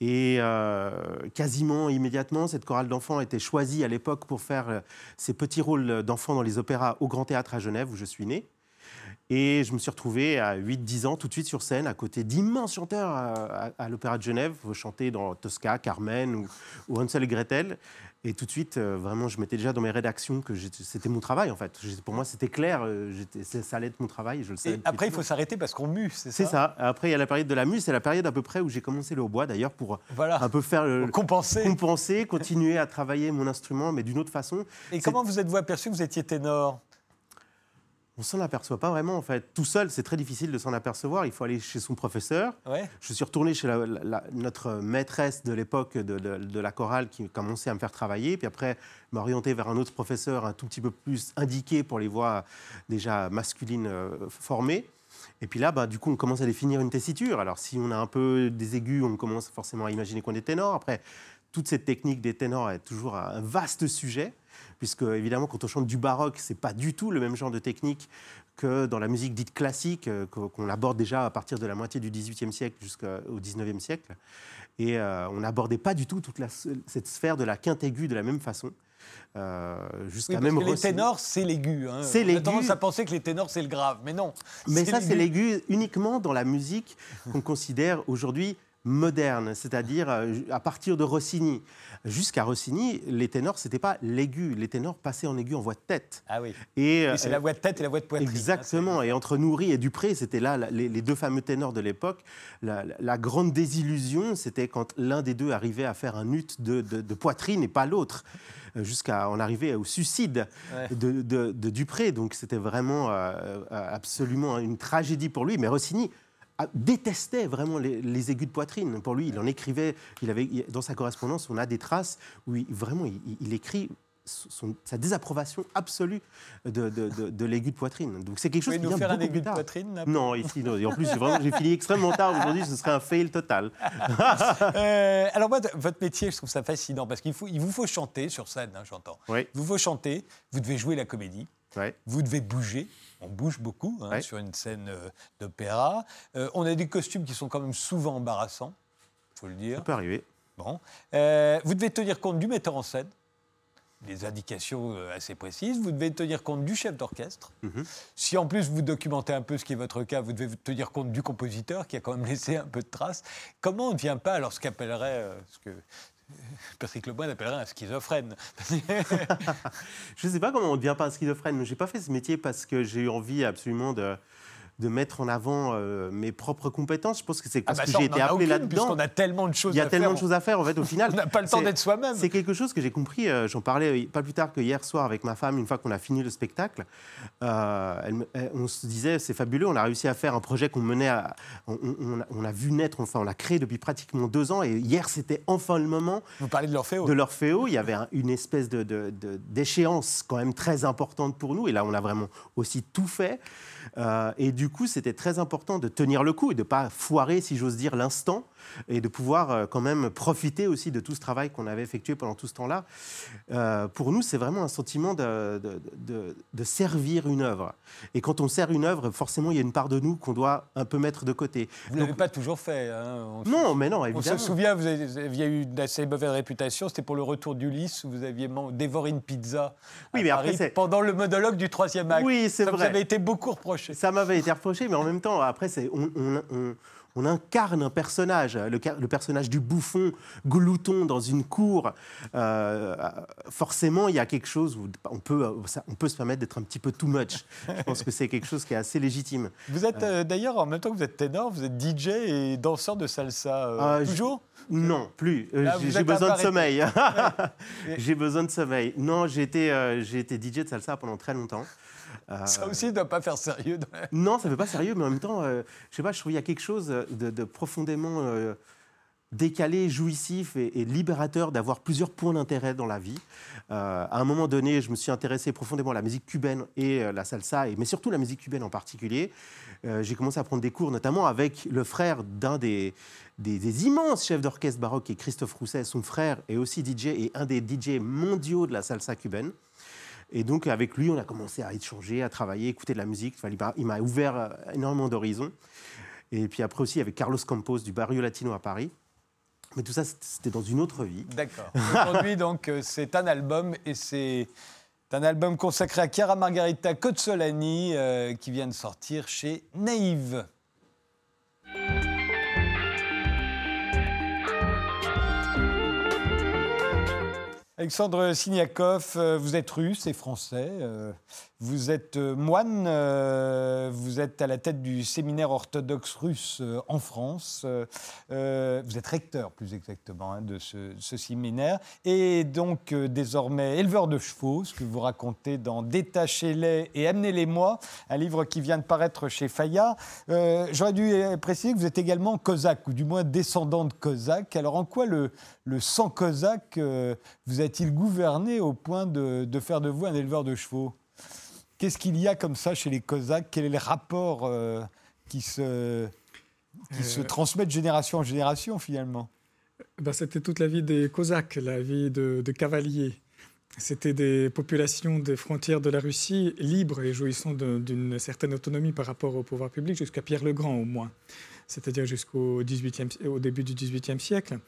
Et euh, quasiment immédiatement, cette chorale d'enfants été choisie à l'époque pour faire euh, ces petits rôles d'enfants dans les opéras au Grand Théâtre à Genève, où je suis né. Et je me suis retrouvé à 8-10 ans, tout de suite sur scène, à côté d'immenses chanteurs à, l'Opéra de Genève, chanter dans Tosca, Carmen ou, ou Hansel et Gretel. Et tout de suite, euh, vraiment, je mettais déjà dans mes rédactions que c'était mon travail, en fait. Pour moi, c'était clair, euh, ça allait être mon travail, je le savais. Et après, il faut s'arrêter parce qu'on mue, c'est ça C'est ça. Après, il y a la période de la mue, c'est la période à peu près où j'ai commencé le hautbois, d'ailleurs, pour un peu faire... compenser. Compenser, continuer à travailler mon instrument, mais d'une autre façon. Et comment vous êtes-vous aperçu que vous étiez ténor? On s'en aperçoit pas vraiment en fait. Tout seul, c'est très difficile de s'en apercevoir. Il faut aller chez son professeur. Je suis retourné chez notre maîtresse de l'époque de, la chorale qui commençait à me faire travailler. Puis après, m'orienter vers un autre professeur un tout petit peu plus indiqué pour les voix déjà masculines euh, formées. Et puis là, bah, du coup, on commence à définir une tessiture. Alors, si on a un peu des aigus, on commence forcément à imaginer qu'on est ténor. Après, toute cette technique des ténors est toujours un vaste sujet puisque évidemment quand on chante du baroque, c'est pas du tout le même genre de technique que dans la musique dite classique, euh, qu'on aborde déjà à partir de la moitié du XVIIIe siècle jusqu'au XIXe siècle. Et euh, on n'abordait pas du tout toute cette sphère de la quinte aiguë de la même façon. Euh, jusqu'à même que les ténors, c'est l'aigu. Hein. C'est l'aigu. On a tendance à penser que les ténors, c'est le grave, mais non. Mais ça, c'est l'aigu uniquement dans la musique qu'on considère aujourd'hui moderne, c'est-à-dire euh, à partir de Rossini. Jusqu'à Rossini, les ténors, c'était pas l'aigu. Les ténors passaient en aigu en voix de tête. Ah oui. Et, c'est la voix de tête et la voix de poitrine. Hein, exactement. et entre Nourri et Dupré, c'était là les, deux fameux ténors de l'époque. La, grande désillusion, c'était quand l'un des deux arrivait à faire un ut de, poitrine et pas l'autre euh, jusqu'à en arriver au suicide de, Dupré. Donc c'était vraiment euh, absolument une tragédie pour lui. Mais Rossini détestait vraiment les, aigus de poitrine. Pour lui, il en écrivait, il avait, dans sa correspondance, on a des traces où vraiment il, écrit sa désapprobation absolue de, de, l'aigu de poitrine. Donc c'est quelque chose qui vient faire un aigu de poitrine Non, ici, non. Et en plus, j'ai fini extrêmement tard aujourd'hui, ce serait un fail total. Euh, alors moi, votre métier, je trouve ça fascinant parce qu'il il vous faut chanter sur scène, hein, j'entends. Oui. Il vous faut chanter, vous devez jouer la comédie, vous devez bouger, on bouge beaucoup hein, sur une scène euh, d'opéra. Euh, on a des costumes qui sont quand même souvent embarrassants, il faut le dire. Ça peut arriver. Bon. Euh, vous devez tenir compte du metteur en scène, des indications assez précises. Vous devez tenir compte du chef d'orchestre. Mhm. Si en plus vous documentez un peu ce qui est votre cas, vous devez tenir compte du compositeur qui a quand même laissé un peu de traces. Comment on ne vient pas alors ce qu'appellerait ce que Patrick Lemoine appellerait un schizophrène. je ne sais pas comment on ne devient pas un schizophrène. Je n'ai pas fait ce métier parce que j'ai eu envie absolument de, de mettre en avant euh, mes propres compétences. Je pense que c'est ah parce bah que j'ai été appelé là-dedans. On a tellement de choses Il y a tellement faire, de choses à faire, en fait, au final. on n'a pas le temps d'être soi-même. C'est quelque chose que j'ai compris, euh, j'en parlais pas plus tard que hier soir avec ma femme, une fois qu'on a fini le spectacle. Euh, on se disait, c'est fabuleux, on a réussi à faire un projet qu'on menait, à, on, a, vu naître, enfin, on l'a créé depuis pratiquement deux ans, et hier, c'était enfin le moment. Vous parlez de l'Orphéo De l'Orphéo, il y avait une espèce d'échéance de, quand même très importante pour nous, et là, on a vraiment aussi tout fait. et du coup, c'était très important important de tenir le coup et de ne pas foirer, si j'ose dire, l'instant et de pouvoir euh, quand même profiter aussi de tout ce travail qu'on avait effectué pendant tout ce temps-là. Euh, pour nous, c'est vraiment un sentiment de, de, servir une œuvre. Et quand on sert une œuvre, forcément, il y a une part de nous qu'on doit un peu mettre de côté. Vous ne l'avez pas toujours fait. Hein non, mais non, évidemment. On se souvient, vous aviez eu d'assez mauvaise réputation, c'était pour le retour d'Ulysse, où vous aviez dévoré une pizza oui, mais après, pendant le monologue du troisième acte. Oui, c'est vrai. Ça vous avait été beaucoup reproché. Ça m'avait été reproché, mais en même temps, après, c'est, on, incarne un personnage, le, personnage du bouffon glouton dans une cour. Euh, forcément, il y a quelque chose où on peut, on peut se permettre d'être un petit peu too much. Je pense que c'est quelque chose qui est assez légitime. Vous êtes euh, d'ailleurs, en même temps que vous êtes ténor, vous êtes DJ et danseur de salsa. Euh, toujours? Non, plus. j'ai besoin de sommeil. j'ai besoin de sommeil. Non, j'ai été, j'ai été DJ de salsa pendant très longtemps. Ça aussi ne doit pas faire sérieux. Non, ça ne fait pas sérieux, mais en même temps, euh, je sais pas, je trouve qu'il y a quelque chose de, profondément euh, décalé, jouissif et, libérateur d'avoir plusieurs points d'intérêt dans la vie. Euh, à un moment donné, je me suis intéressé profondément à la musique cubaine et la salsa, et, mais surtout la musique cubaine en particulier. J'ai commencé à prendre des cours, notamment avec le frère d'un des, des, des, immenses chefs d'orchestre baroque, qui est Christophe Rousset. Son frère est aussi DJ et un des DJ mondiaux de la salsa cubaine. Et donc, avec lui, on a commencé à échanger, à travailler, écouter de la musique. il m'a ouvert euh, énormément d'horizons. Et puis après aussi, avec Carlos Campos du Barrio Latino à Paris. Mais tout ça, c'était dans une autre vie. D'accord. Aujourd'hui, donc, euh, c'est un album et c'est un album consacré à Chiara Margarita Cozzolani euh, qui vient de sortir chez Naïve. Alexandre Siniakov, euh, vous êtes russe et français. Vous êtes euh, moine, euh, vous êtes à la tête du séminaire orthodoxe russe euh, en France, vous êtes recteur plus exactement hein, de ce, séminaire, et donc désormais éleveur de chevaux, ce que vous racontez dans Détachez-les et amenez-les-moi, un livre qui vient de paraître chez Fayard. J'aurais dû préciser que vous êtes également cosaque, ou du moins descendant de cosaque. Alors en quoi le, le sang cosaque vous a-t-il gouverné au point de faire de vous un éleveur de chevaux? Qu'est-ce qu'il y a comme ça chez les Cosaques? Quel est le rapport euh, qui, se, qui se euh. transmet de génération en génération finalement? Ben, C'était toute la vie des Cosaques, la vie de, cavaliers. C'était des populations des frontières de la Russie libres et jouissant d'une certaine autonomie par rapport au pouvoir public jusqu'à Pierre le Grand au moins, c'est-à-dire jusqu'au au début du XVIIIe siècle,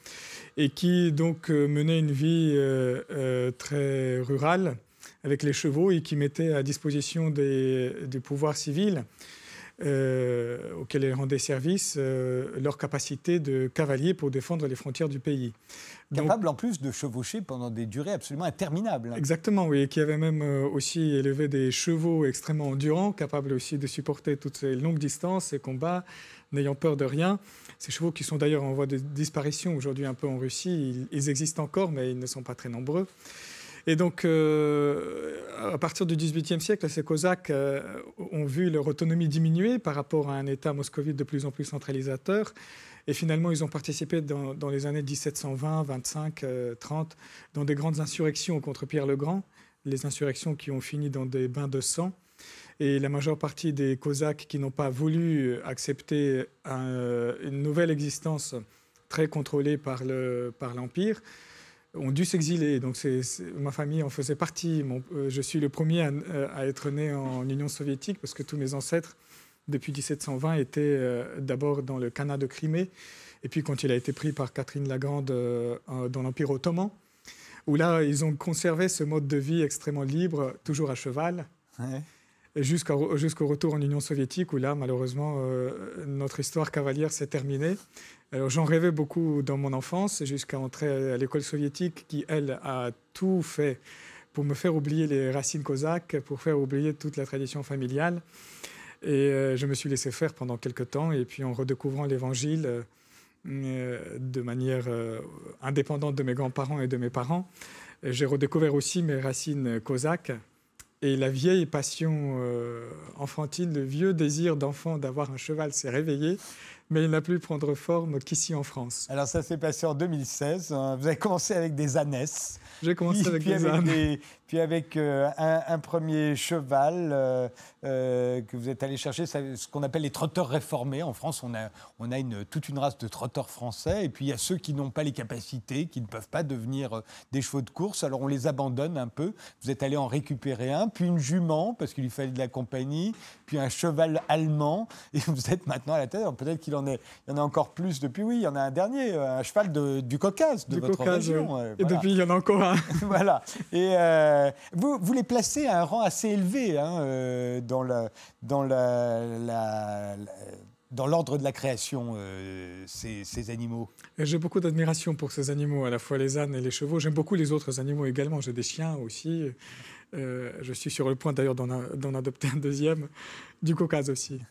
et qui donc euh, menaient une vie très rurale avec les chevaux et qui mettaient à disposition des, pouvoirs civils euh, auxquels ils rendaient service euh, leur capacité de cavalier pour défendre les frontières du pays. Capable en plus de chevaucher pendant des durées absolument interminables. Exactement, oui, et qui avait même euh, aussi élevé des chevaux extrêmement endurants, capables aussi de supporter toutes ces longues distances, ces combats, n'ayant peur de rien. Ces chevaux qui sont d'ailleurs en voie de disparition aujourd'hui un peu en Russie, ils existent encore, mais ils ne sont pas très nombreux. Et donc, euh, à partir du XVIIIe siècle, ces Cosaques euh, ont vu leur autonomie diminuer par rapport à un État moscovite de plus en plus centralisateur. Et finalement, ils ont participé dans, les années 1720, 25, 30, dans des grandes insurrections contre Pierre le Grand, les insurrections qui ont fini dans des bains de sang. Et la majeure partie des Cosaques qui n'ont pas voulu accepter une nouvelle existence très contrôlée par l'Empire ont dû s'exiler. Donc ma famille en faisait partie. Euh, je suis le premier euh, à, être né en Union soviétique parce que tous mes ancêtres, depuis 1720, étaient euh, d'abord dans le Khanat de Crimée, et puis quand il a été pris par Catherine la Grande dans l'Empire ottoman, où là, ils ont conservé ce mode de vie extrêmement libre, toujours à cheval. Jusqu'au retour en Union soviétique, où là, malheureusement, notre histoire cavalière s'est terminée. Alors j'en rêvais beaucoup dans mon enfance, jusqu'à entrer à l'école soviétique, qui, elle, a tout fait pour me faire oublier les racines cosaques, pour faire oublier toute la tradition familiale. Et je me suis laissé faire pendant quelques temps, et puis en redécouvrant l'Évangile, euh, de manière euh, indépendante de mes grands-parents et de mes parents. J'ai redécouvert aussi mes racines cosaques et la vieille passion euh, enfantine, le vieux désir d'enfant d'avoir un cheval s'est réveillé, mais il n'a plus prendre forme qu'ici en France. Alors ça s'est passé en 2016. Hein. Vous avez commencé avec des ânesses. J'ai commencé avec des ânes puis avec euh, un, premier cheval euh, euh, que vous êtes allé chercher, ce qu'on appelle les trotteurs réformés. En France, on a, on a une, toute une race de trotteurs français, et puis il y a ceux qui n'ont pas les capacités, qui ne peuvent pas devenir des chevaux de course, alors on les abandonne un peu. Vous êtes allé en récupérer un, puis une jument, parce qu'il lui fallait de la compagnie, puis un cheval allemand, et vous êtes maintenant à la tête. Peut-être qu'il en, est, il y en a encore plus depuis, oui, il y en a un dernier, un cheval de, du Caucase, de votre région. Et depuis, il y en a encore un. voilà. Et euh, vous, vous, les placez à un rang assez élevé hein, euh, dans, la, dans, la, dans l'ordre de la création, euh, ces, ces, animaux J'ai beaucoup d'admiration pour ces animaux, à la fois les ânes et les chevaux. J'aime beaucoup les autres animaux également. J'ai des chiens aussi. je suis sur le point d'ailleurs d'en adopter un deuxième du Caucase aussi.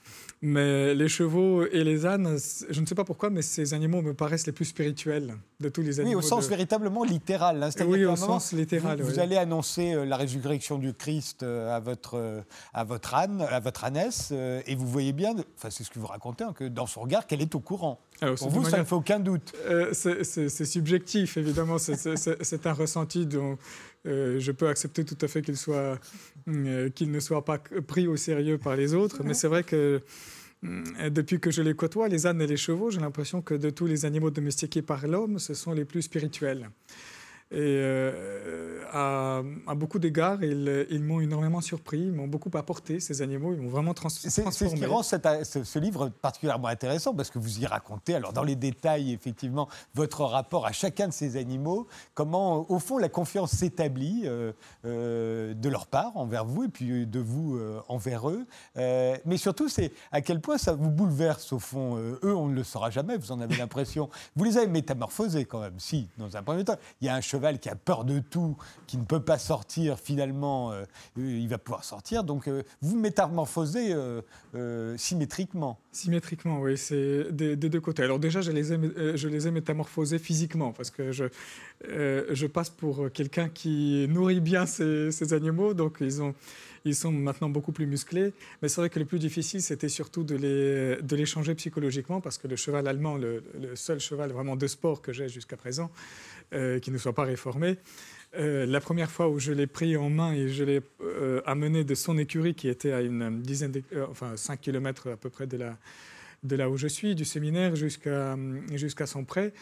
Mais les chevaux et les ânes, je ne sais pas pourquoi, mais ces animaux me paraissent les plus spirituels de tous les animaux. Oui, au sens véritablement littéral. Hein. oui, au sens littéral. Vous, allez annoncer euh, la résurrection du Christ euh, à votre, euh, à votre âne, à votre ânesse, et vous voyez bien, enfin c'est ce que vous racontez, hein, que dans son regard, qu'elle est au courant. Alors, Pour vous, ça ne fait aucun doute. c'est subjectif, évidemment. C'est un ressenti dont je peux accepter tout à fait qu'il soit, qu'il ne soit pas pris au sérieux par les autres. Mais c'est vrai que euh, depuis que je les côtoie, les ânes et les chevaux, j'ai l'impression que de tous les animaux domestiqués par l'homme, ce sont les plus spirituels. Et euh, à, beaucoup d'égards, ils, m'ont énormément surpris, ils m'ont beaucoup apporté, ces animaux, ils m'ont vraiment transformé. C'est ce qui rend ce, livre particulièrement intéressant, parce que vous y racontez, alors dans les détails, effectivement, votre rapport à chacun de ces animaux, comment, au fond, la confiance s'établit euh, euh, de leur part envers vous, et puis de vous envers eux. mais surtout, c'est à quel point ça vous bouleverse, au fond. eux, on ne le saura jamais, vous en avez l'impression. Vous les avez métamorphosés, quand même, si, dans un premier temps. Il y a un cheval qui a peur de tout, qui ne peut pas sortir, finalement, euh, il va pouvoir sortir. Donc, euh, vous métamorphosez euh, symétriquement. Symétriquement, oui, c'est des, deux côtés. Alors déjà, je les ai, métamorphosés physiquement, parce que je, passe pour quelqu'un qui nourrit bien ces, animaux, donc ils ont ils sont maintenant beaucoup plus musclés. Mais c'est vrai que le plus difficile, c'était surtout de les, changer psychologiquement, parce que le cheval allemand, le, le seul cheval vraiment de sport que j'ai jusqu'à présent, euh, qui ne soit pas réformé. Euh, la première fois où je l'ai pris en main et je l'ai euh, amené de son écurie, qui était à une dizaine, enfin 5 km à peu près de là, de là où je suis, du séminaire jusqu'à jusqu'à son prêt,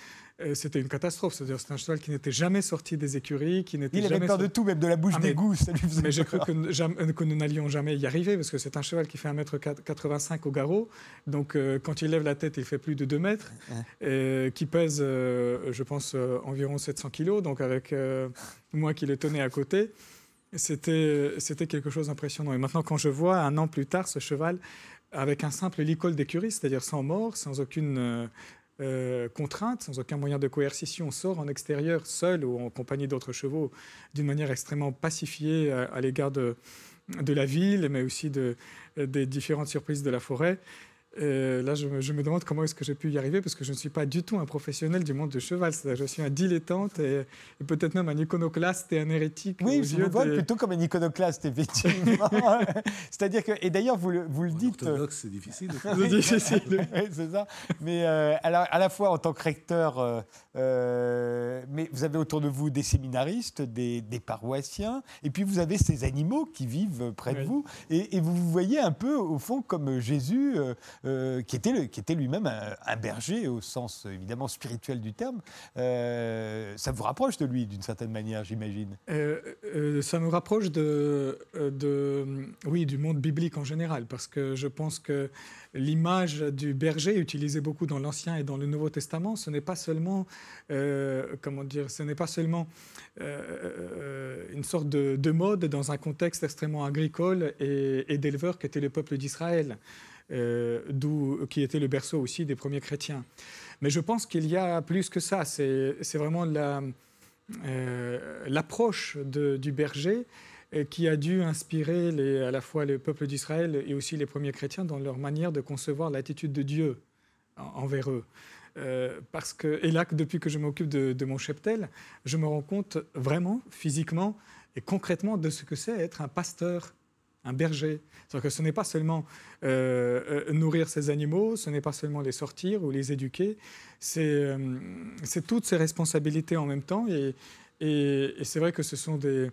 c'était une catastrophe. C'est-à-dire c'est un cheval qui n'était jamais sorti des écuries, qui n'était Il avait peur de tout, même de la bouche ah, des faisait mais j'ai cru que, que nous n'allions jamais y arriver, parce que c'est un cheval qui fait 1m85 au garrot. Donc euh, quand il lève la tête, il fait plus de 2 mètres, et, qui pèse, euh, je pense, environ 700 kg. Donc avec moi qui le tenais à côté, c'était quelque chose d'impressionnant. Et maintenant, quand je vois un an plus tard ce cheval avec un simple licol d'écurie, c'est-à-dire sans mort, sans aucune euh, contrainte, sans aucun moyen de coercition, sort en extérieur seul ou en compagnie d'autres chevaux d'une manière extrêmement pacifiée à, l'égard de, la ville, mais aussi de, des différentes surprises de la forêt. Et là, je me, demande comment est-ce que j'ai pu y arriver, parce que je ne suis pas du tout un professionnel du monde du cheval. Je suis un dilettante et, peut-être même un iconoclaste et un hérétique. Oui, je me vois plutôt comme un iconoclaste, effectivement. C'est-à-dire que, et d'ailleurs, vous le, vous le dites. Orthodoxe, c'est difficile. c'est difficile. c'est ça. Mais euh, à la fois en tant que recteur, euh, euh, mais vous avez autour de vous des séminaristes, des, paroissiens, et puis vous avez ces animaux qui vivent près de vous, et, vous vous voyez un peu, au fond, comme Jésus euh, qui était, qui était lui-même un, berger au sens évidemment spirituel du terme. ça vous rapproche de lui d'une certaine manière, j'imagine? Ça me rapproche de, oui, du monde biblique en général, parce que je pense que l'image du berger utilisée beaucoup dans l'Ancien et dans le Nouveau Testament, ce n'est pas seulement, comment dire, ce n'est pas seulement une sorte de, de, mode dans un contexte extrêmement agricole et, et d'éleveurs qu'était le peuple d'Israël, euh, qui était le berceau aussi des premiers chrétiens. Mais je pense qu'il y a plus que ça. C'est vraiment euh, l'approche du berger euh, qui a dû inspirer à la fois le peuple d'Israël et aussi les premiers chrétiens dans leur manière de concevoir l'attitude de Dieu envers eux. parce que, et là, depuis que je m'occupe de, de, mon cheptel, je me rends compte vraiment, physiquement et concrètement, de ce que c'est être un pasteur un berger. cest que ce n'est pas seulement euh, euh, nourrir ces animaux, ce n'est pas seulement les sortir ou les éduquer, c'est euh, toutes ces responsabilités en même temps. Et, c'est vrai que ce sont des,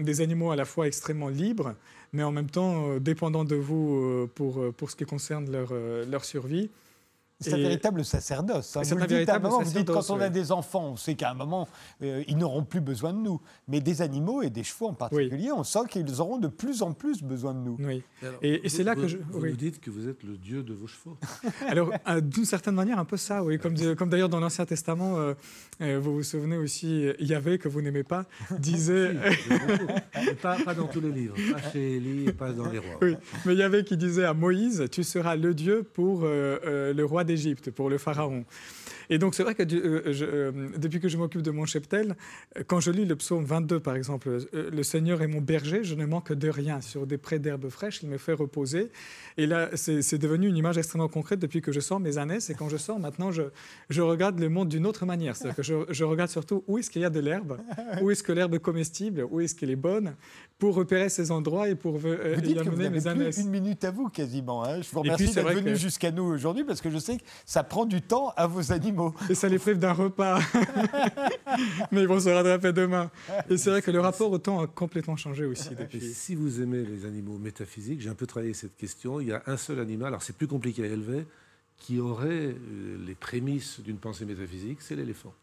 des, animaux à la fois extrêmement libres, mais en même temps dépendants de vous pour, ce qui concerne leur survie. C'est un véritable sacerdoce. Hein. Vous, un véritable moment, vous dites quand on a des enfants, on sait qu'à un moment, euh, ils n'auront plus besoin de nous. Mais des animaux et des chevaux en particulier, on sent qu'ils auront de plus en plus besoin de nous. Oui. et, c'est là que je. Vous nous dites que vous êtes le dieu de vos chevaux. Alors, euh, d'une certaine manière, un peu ça, oui. Comme, comme d'ailleurs dans l'Ancien Testament, euh, vous vous souvenez aussi, Yahvé, que vous n'aimez pas, disait. pas, pas, dans tous les livres, pas chez Élie, pas dans les rois. Oui, mais Yahvé qui disait à Moïse Tu seras le dieu pour le roi d'Égypte, pour le pharaon. Et donc, c'est vrai que euh, euh, depuis que je m'occupe de mon cheptel, quand je lis le psaume 22, par exemple, euh, Le Seigneur est mon berger, je ne manque de rien. Sur des prés d'herbes fraîches, il me fait reposer. Et là, c'est devenu une image extrêmement concrète depuis que je sors mes années. Et quand je sors, maintenant, je, je regarde le monde d'une autre manière. C'est-à-dire que je, je, regarde surtout où est-ce qu'il y a de l'herbe, où est-ce que l'herbe est comestible, où est-ce qu'elle est bonne, pour repérer ces endroits et pour euh, vous dites y amener que vous mes Plus une minute à vous quasiment. Hein. Je vous remercie d'être venu jusqu'à nous aujourd'hui parce que je sais que ça prend du temps à vos animaux. Et ça les prive d'un repas. Mais ils vont se rattraper demain. Et c'est vrai que le rapport au temps a complètement changé aussi depuis. si vous aimez les animaux métaphysiques, j'ai un peu travaillé cette question. Il y a un seul animal, alors c'est plus compliqué à élever, qui aurait euh, les prémices d'une pensée métaphysique, c'est l'éléphant.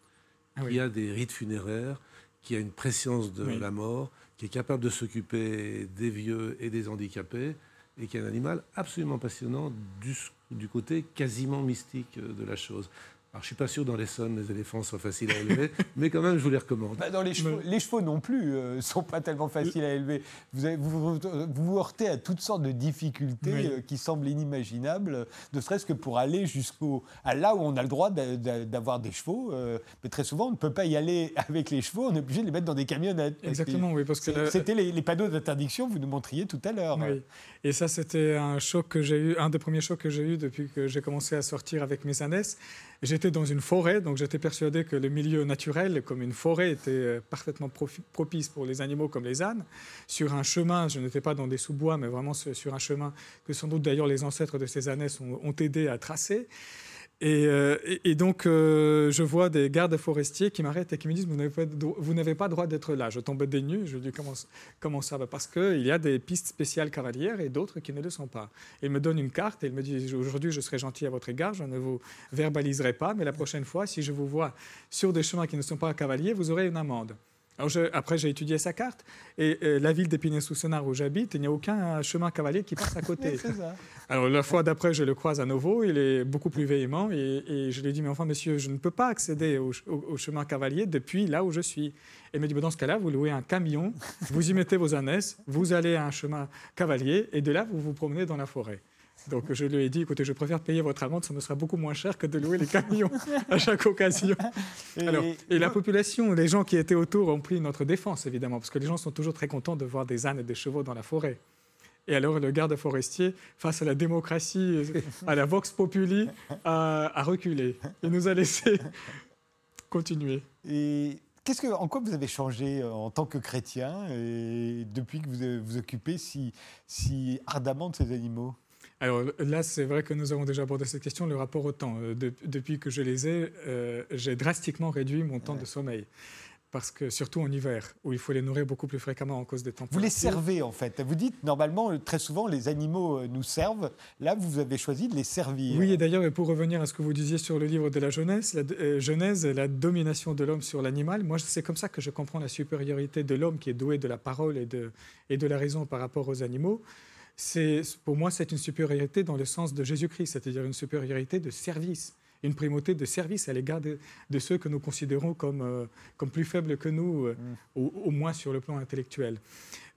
Ah y a des rites funéraires, qui a une préscience de la mort, qui est capable de s'occuper des vieux et des handicapés, et qui est un animal absolument passionnant du, du côté quasiment mystique de la chose. Alors, je suis pas sûr dans les l'Essonne, les éléphants soient faciles à élever, mais quand même, je vous les recommande. Bah, dans les, chevaux, les chevaux non plus ne euh, sont pas tellement faciles à élever. Vous, vous, vous, heurtez à toutes sortes de difficultés euh, qui semblent inimaginables, ne serait-ce que pour aller jusqu'au à là où on a le droit d'avoir des chevaux. Euh, mais très souvent, on ne peut pas y aller avec les chevaux, on est obligé de les mettre dans des camionnettes. Exactement, oui, parce que c'était les, panneaux d'interdiction, vous nous montriez tout à l'heure. Oui. Et ça, c'était un choc que j'ai eu, un des premiers chocs que j'ai eu depuis que j'ai commencé à sortir avec mes ânesses. J'étais dans une forêt, donc j'étais persuadé que le milieu naturel, comme une forêt, était euh, parfaitement propice pour les animaux comme les ânes. Sur un chemin, je n'étais pas dans des sous-bois, mais vraiment sur un chemin que sans doute d'ailleurs les ancêtres de ces ont, ont aidé à tracer. Euh, et, donc, euh, je vois des gardes forestiers qui m'arrêtent et qui me disent Vous n'avez pas, droit d'être là. Je tombe des nues. Je dis Comment, comment ça va? Parce qu'il y a des pistes spéciales cavalières et d'autres qui ne le sont pas. Il me donne une carte et il me dit Aujourd'hui, je serai gentil à votre égard. Je ne vous verbaliserai pas. Mais la prochaine fois, si je vous vois sur des chemins qui ne sont pas cavaliers, vous aurez une amende après, j'ai étudié sa carte et euh, la ville d'Épinay-sous-Senard où j'habite, il n'y a aucun chemin cavalier qui passe à côté. Alors la fois d'après, je le croise à nouveau, il est beaucoup plus véhément et, je lui dis, mais enfin monsieur, je ne peux pas accéder au, chemin cavalier depuis là où je suis. Et il me dit, dans ce cas-là, vous louez un camion, vous y mettez vos ânesses, vous allez à un chemin cavalier et de là, vous vous promenez dans la forêt. Donc je lui ai dit, écoutez, je préfère payer votre amende, ça me sera beaucoup moins cher que de louer les camions à chaque occasion. Et, Alors, et la population, les gens qui étaient autour ont pris notre défense, évidemment, parce que les gens sont toujours très contents de voir des ânes et des chevaux dans la forêt. Et alors le garde forestier, face à la démocratie, à la vox populi, a, reculé. Il nous a laissé continuer. Et Qu'est-ce que, en quoi vous avez changé euh, en tant que chrétien et depuis que vous vous occupez si, si ardemment de ces animaux? Alors là, c'est vrai que nous avons déjà abordé cette question, le rapport au temps. Euh, depuis que je les ai, euh, j'ai drastiquement réduit mon temps de sommeil. parce que surtout en hiver, où il faut les nourrir beaucoup plus fréquemment en cause des températures. Vous les servez en fait. Vous dites normalement, très souvent, les animaux euh, nous servent. Là, vous avez choisi de les servir. Oui, et d'ailleurs, pour revenir à ce que vous disiez sur le livre de la Genèse, la euh, Genèse, la domination de l'homme sur l'animal, moi, c'est comme ça que je comprends la supériorité de l'homme qui est doué de la parole et de, et de la raison par rapport aux animaux. Pour moi, c'est une supériorité dans le sens de Jésus-Christ, c'est-à-dire une supériorité de service une primauté de service à l'égard de, ceux que nous considérons comme, euh, comme plus faibles que nous, euh, mm. au, moins sur le plan intellectuel.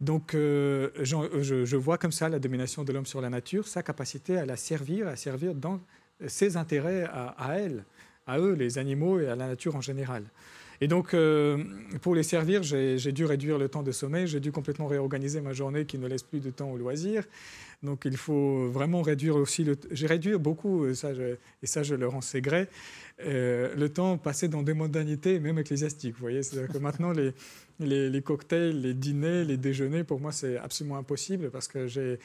Donc euh, je, vois comme ça la domination de l'homme sur la nature, sa capacité à la servir, à servir dans ses intérêts à, elle, à eux, les animaux et à la nature en général. Et donc, pour les servir, j'ai dû réduire le temps de sommeil, j'ai dû complètement réorganiser ma journée qui ne laisse plus de temps au loisir. Donc il faut vraiment réduire aussi le. J'ai réduit beaucoup, euh, ça, et ça je le gré, euh, le temps passé dans des modalités, même ecclésiastiques. Vous voyez, c'est-à-dire que maintenant les, cocktails, les dîners, les déjeuners, pour moi c'est absolument impossible parce que j'ai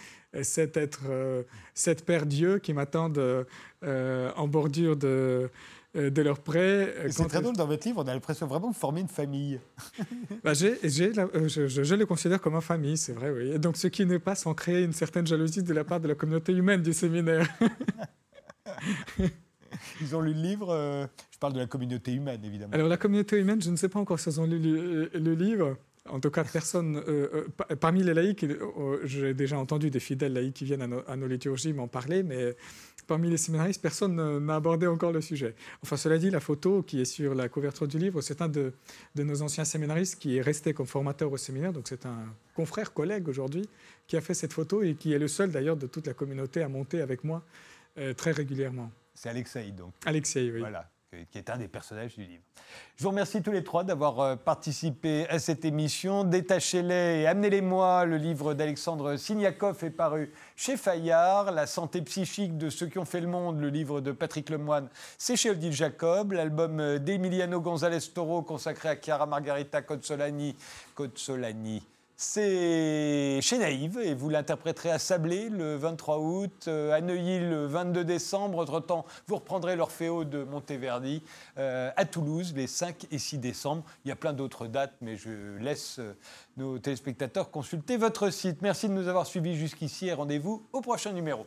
cet être, euh, cette paire d'yeux qui m'attendent en bordure de euh, de leur prêt. Euh, c'est très drôle, dans votre livre, on a l'impression vraiment de former une famille. bah, euh, je, je, le considère comme une famille, c'est vrai, oui. donc, ce qui n'est pas sans créer une certaine jalousie de la part de la communauté humaine du séminaire. Ils ont lu le livre, je parle de la communauté humaine, évidemment. Alors, la communauté humaine, je ne sais pas encore s'ils ont lu le, livre en tout cas, personne, parmi les laïcs, j'ai déjà entendu des fidèles laïcs qui viennent à à nos liturgies m'en parler, mais parmi les séminaristes, personne n'a abordé encore le sujet. Enfin, cela dit, la photo qui est sur la couverture du livre, c'est un de, nos anciens séminaristes qui est resté comme formateur au séminaire. Donc, c'est un confrère, collègue aujourd'hui, qui a fait cette photo et qui est le seul d'ailleurs de toute la communauté à monter avec moi euh, très régulièrement. C'est Alexei, donc. Alexei, oui. Voilà qui est un des personnages du livre. Je vous remercie tous les trois d'avoir euh, participé à cette émission. Détachez-les et amenez-les-moi. Le livre d'Alexandre Signakov est paru chez Fayard. La santé psychique de ceux qui ont fait le monde, le livre de Patrick Lemoine, c'est chez Odile Jacob. L'album euh, d'Emiliano González Toro consacré à Chiara Margarita Cozzolani. Cozzolani c'est chez Naïve et vous l'interpréterez à Sablé le 23 août, euh, à Neuilly le 22 décembre. Entre-temps, vous reprendrez l'Orfeo de Monteverdi euh, à Toulouse les 5 et 6 décembre. Il y a plein d'autres dates, mais je laisse euh, nos téléspectateurs consulter votre site. Merci de nous avoir suivis jusqu'ici et rendez-vous au prochain numéro.